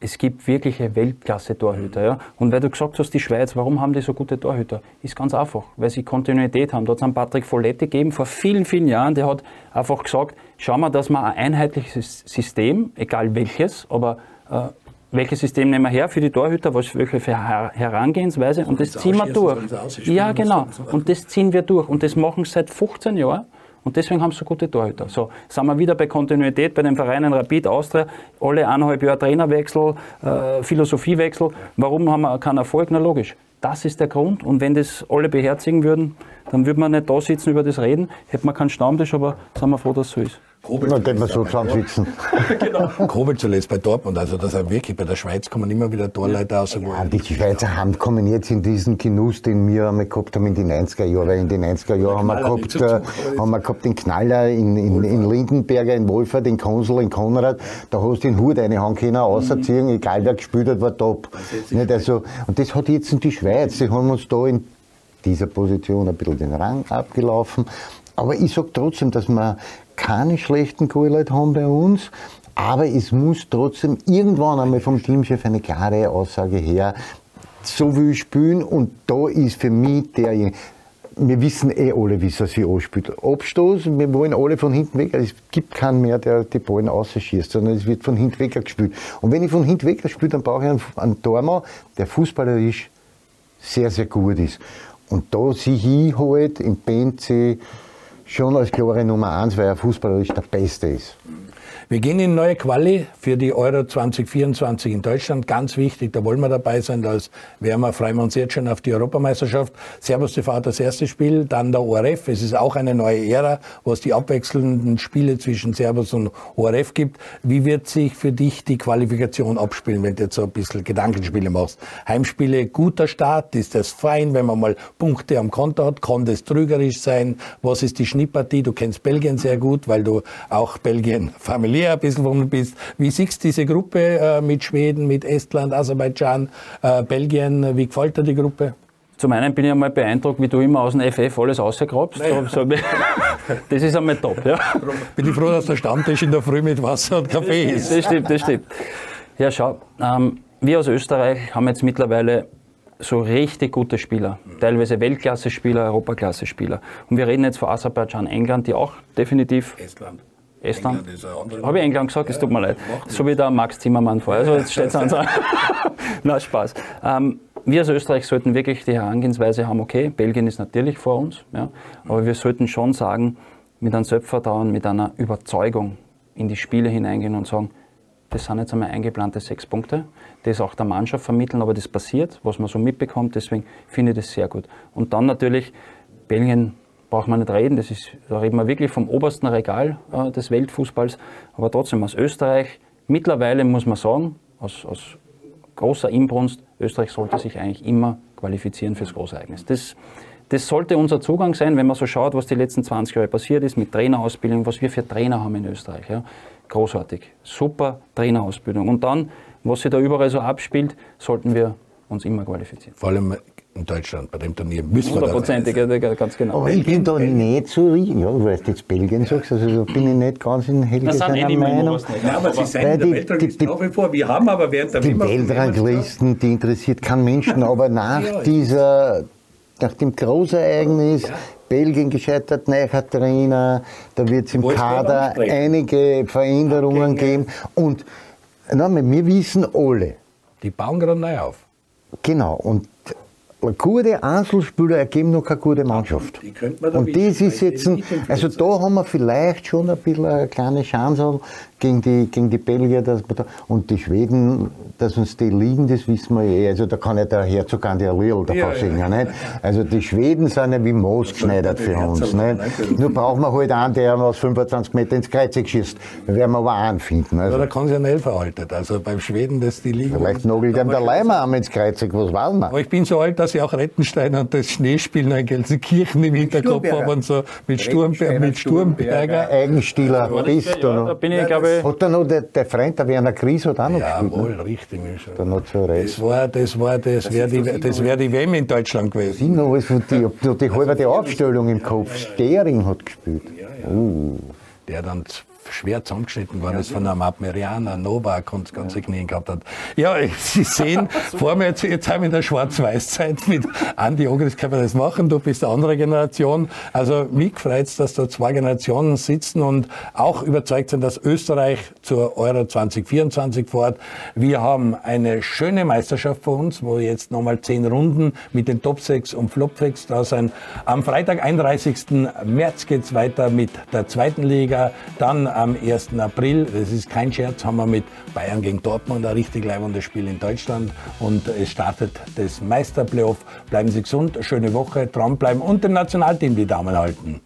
es gibt wirkliche Weltklasse-Torhüter. Ja? Und weil du gesagt hast, die Schweiz, warum haben die so gute Torhüter? Ist ganz einfach, weil sie Kontinuität haben. Da hat es einen Patrick Folletti gegeben vor vielen, vielen Jahren, der hat einfach gesagt, schauen wir, dass wir ein einheitliches System, egal welches, aber äh, welches System nehmen wir her für die Torhüter, was welche Herangehensweise und das ziehen wir durch. Ja, genau. Und das ziehen wir durch. Und das machen sie seit 15 Jahren. Und deswegen haben sie so gute Torhüter. So, sind wir wieder bei Kontinuität bei den Vereinen Rapid, Austria, alle eineinhalb Jahre Trainerwechsel, äh, Philosophiewechsel. Warum haben wir keinen Erfolg? Na logisch. Das ist der Grund. Und wenn das alle beherzigen würden, dann würde man nicht da sitzen über das reden, hätte man keinen Stammtisch, aber sind wir froh, dass es so ist. Kobel Dann wir so zusammensitzen. genau. Kobel zuletzt bei Dortmund, also das ist wirklich, bei der Schweiz kommen immer wieder Torleute raus. Ja, die Schweizer haben, kommen jetzt in diesen Genuss, den wir einmal gehabt haben in den 90er Jahren, weil in den 90er Jahren haben wir gehabt, äh, haben wir gehabt den Knaller in, in, in Lindenberger, in Wolfert, den Konsul, in Konrad, da hast du den Hut eine Hand können rausziehen, mhm. egal wer gespielt hat, war top. Nicht, also, und das hat jetzt in die Schweiz, die haben uns da in dieser Position ein bisschen den Rang abgelaufen. Aber ich sage trotzdem, dass wir keine schlechten Goalleute haben bei uns. Aber es muss trotzdem irgendwann einmal vom Teamchef eine klare Aussage her, so will ich spielen und da ist für mich derjenige. Wir wissen eh alle, wie es sich anspielt. Abstoß, wir wollen alle von hinten weg. Es gibt keinen mehr, der die Ballen ausschießt, sondern es wird von hinten weg gespielt. Und wenn ich von hinten weg spiele, dann brauche ich einen, Tormann, der fußballerisch sehr, sehr gut ist. Und da sehe ich halt im BNC schon als klare Nummer eins, weil er fußballerisch der Beste ist. Wir gehen in neue Quali für die Euro 2024 in Deutschland. Ganz wichtig, da wollen wir dabei sein. Da freuen wir uns jetzt schon auf die Europameisterschaft. Servus TV das erste Spiel, dann der ORF. Es ist auch eine neue Ära, wo es die abwechselnden Spiele zwischen Servus und ORF gibt. Wie wird sich für dich die Qualifikation abspielen, wenn du jetzt so ein bisschen Gedankenspiele machst? Heimspiele, guter Start, ist das fein, wenn man mal Punkte am Konto hat? Kann das trügerisch sein? Was ist die Schnittpartie? Du kennst Belgien sehr gut, weil du auch Belgien familiär ein bisschen von bist. Wie siehst du diese Gruppe äh, mit Schweden, mit Estland, Aserbaidschan, äh, Belgien? Wie gefällt dir die Gruppe? Zum einen bin ich einmal beeindruckt, wie du immer aus dem FF alles rausgrabst. Naja. Das ist einmal top. Ja. Bin ich froh, dass der Stammtisch in der Früh mit Wasser und Kaffee ist. Das stimmt, das stimmt. Ja, schau, ähm, wir aus Österreich haben jetzt mittlerweile so richtig gute Spieler, teilweise Weltklasse-Spieler, Europaklasse-Spieler. Und wir reden jetzt von Aserbaidschan, England, die auch definitiv. Estland. Estland. Habe ich England gesagt? Es tut mir leid. So wie der Max Zimmermann vorher. Also jetzt steht es an. Na, Spaß. Ähm, wir als Österreich sollten wirklich die Herangehensweise haben, okay, Belgien ist natürlich vor uns, ja, aber wir sollten schon sagen, mit einem Selbstvertrauen, mit einer Überzeugung in die Spiele hineingehen und sagen, das sind jetzt einmal eingeplante sechs Punkte, das auch der Mannschaft vermitteln, aber das passiert, was man so mitbekommt, deswegen finde ich das sehr gut. Und dann natürlich, Belgien braucht man nicht reden, das ist, da reden wir wirklich vom obersten Regal äh, des Weltfußballs, aber trotzdem aus Österreich, mittlerweile muss man sagen, aus, aus großer Inbrunst, Österreich sollte sich eigentlich immer qualifizieren fürs Großereignis. Das, das sollte unser Zugang sein, wenn man so schaut, was die letzten 20 Jahre passiert ist mit Trainerausbildung, was wir für Trainer haben in Österreich. Ja. Großartig. Super Trainerausbildung. Und dann, was sich da überall so abspielt, sollten wir uns immer qualifizieren. Vor allem in Deutschland bei dem Turnier müssen wir Hundertprozentig, ganz genau. Aber ich bin da nicht so, ja, du weißt jetzt Belgien sagst, also da bin ich nicht ganz in Helge seiner eh Meinung. Ja, aber Sie sind in der Weltrangliste nach wie vor. Wir haben aber während der Die Weltranglisten, die interessiert keinen Menschen, aber nach ja, dieser, nach dem Großereignis, ja. Belgien gescheitert, neuer Trainer, da wird es im Kader einige Veränderungen okay, geben und na, wir wissen alle. Die bauen gerade neu auf. Genau, und gute Einzelspieler ergeben noch keine gute Mannschaft. Die und das ist jetzt, ein, also da haben wir vielleicht schon ein bisschen eine kleine Chance gegen die, gegen die Belgier. Dass da, und die Schweden, dass uns die liegen, das wissen wir eh. Also da kann ja der Herzog an der Lil davon ja, singen. Ja. Nicht? Also die Schweden sind ja wie Moos geschneidert für uns. Nicht? Nur brauchen wir halt einen, der aus 25 Meter ins Kreuzig schießt. Da werden wir aber einen finden. Also. Ja, da kann sich ja nicht veraltet. Also beim Schweden, das die liegen. Vielleicht nagelt ihm der Leimer ins Kreuzig, was weiß man. Aber ich bin so alt, dass ich auch Rettenstein und das Schneespiel noch in Gelsenkirchen im Hinterkopf habe und so mit, Sturmberger. Mit Sturmberger. Eigenstieler bist du noch. Da bin ich, glaube ich noch der, der Freund, der Werner Gries, hat auch noch ja, gespielt. Jawohl, ne? richtig. Der noch zu das war, das war, das, das wäre die, das wär die WM in Deutschland gewesen. Ich noch alles von die, die, die halbe Aufstellung im Kopf. Stering hat gespielt. Ja, ja. Uh. Der dann schwer zusammengeschnitten worden ist von einem Admirianer, Novak und das ganze Knie gehabt hat. Ja, Sie sehen, vor mir jetzt, jetzt haben wir in der Schwarz-Weiß-Zeit mit Andi Ogris kann man das machen, du bist eine andere Generation. Also mich freut es, dass da zwei Generationen sitzen und auch überzeugt sind, dass Österreich zur Euro 2024 fährt. Wir haben eine schöne Meisterschaft vor uns, wo jetzt nochmal zehn Runden mit den Top 6 und Flop 6 da sind. Am Freitag, 31. März geht's weiter mit der zweiten Liga, dann am 1. April. Das ist kein Scherz, haben wir mit Bayern gegen Dortmund ein richtig leibendes Spiel in Deutschland. Und es startet das Meisterplayoff. Bleiben Sie gesund, schöne Woche, dranbleiben und dem Nationalteam die Daumen halten.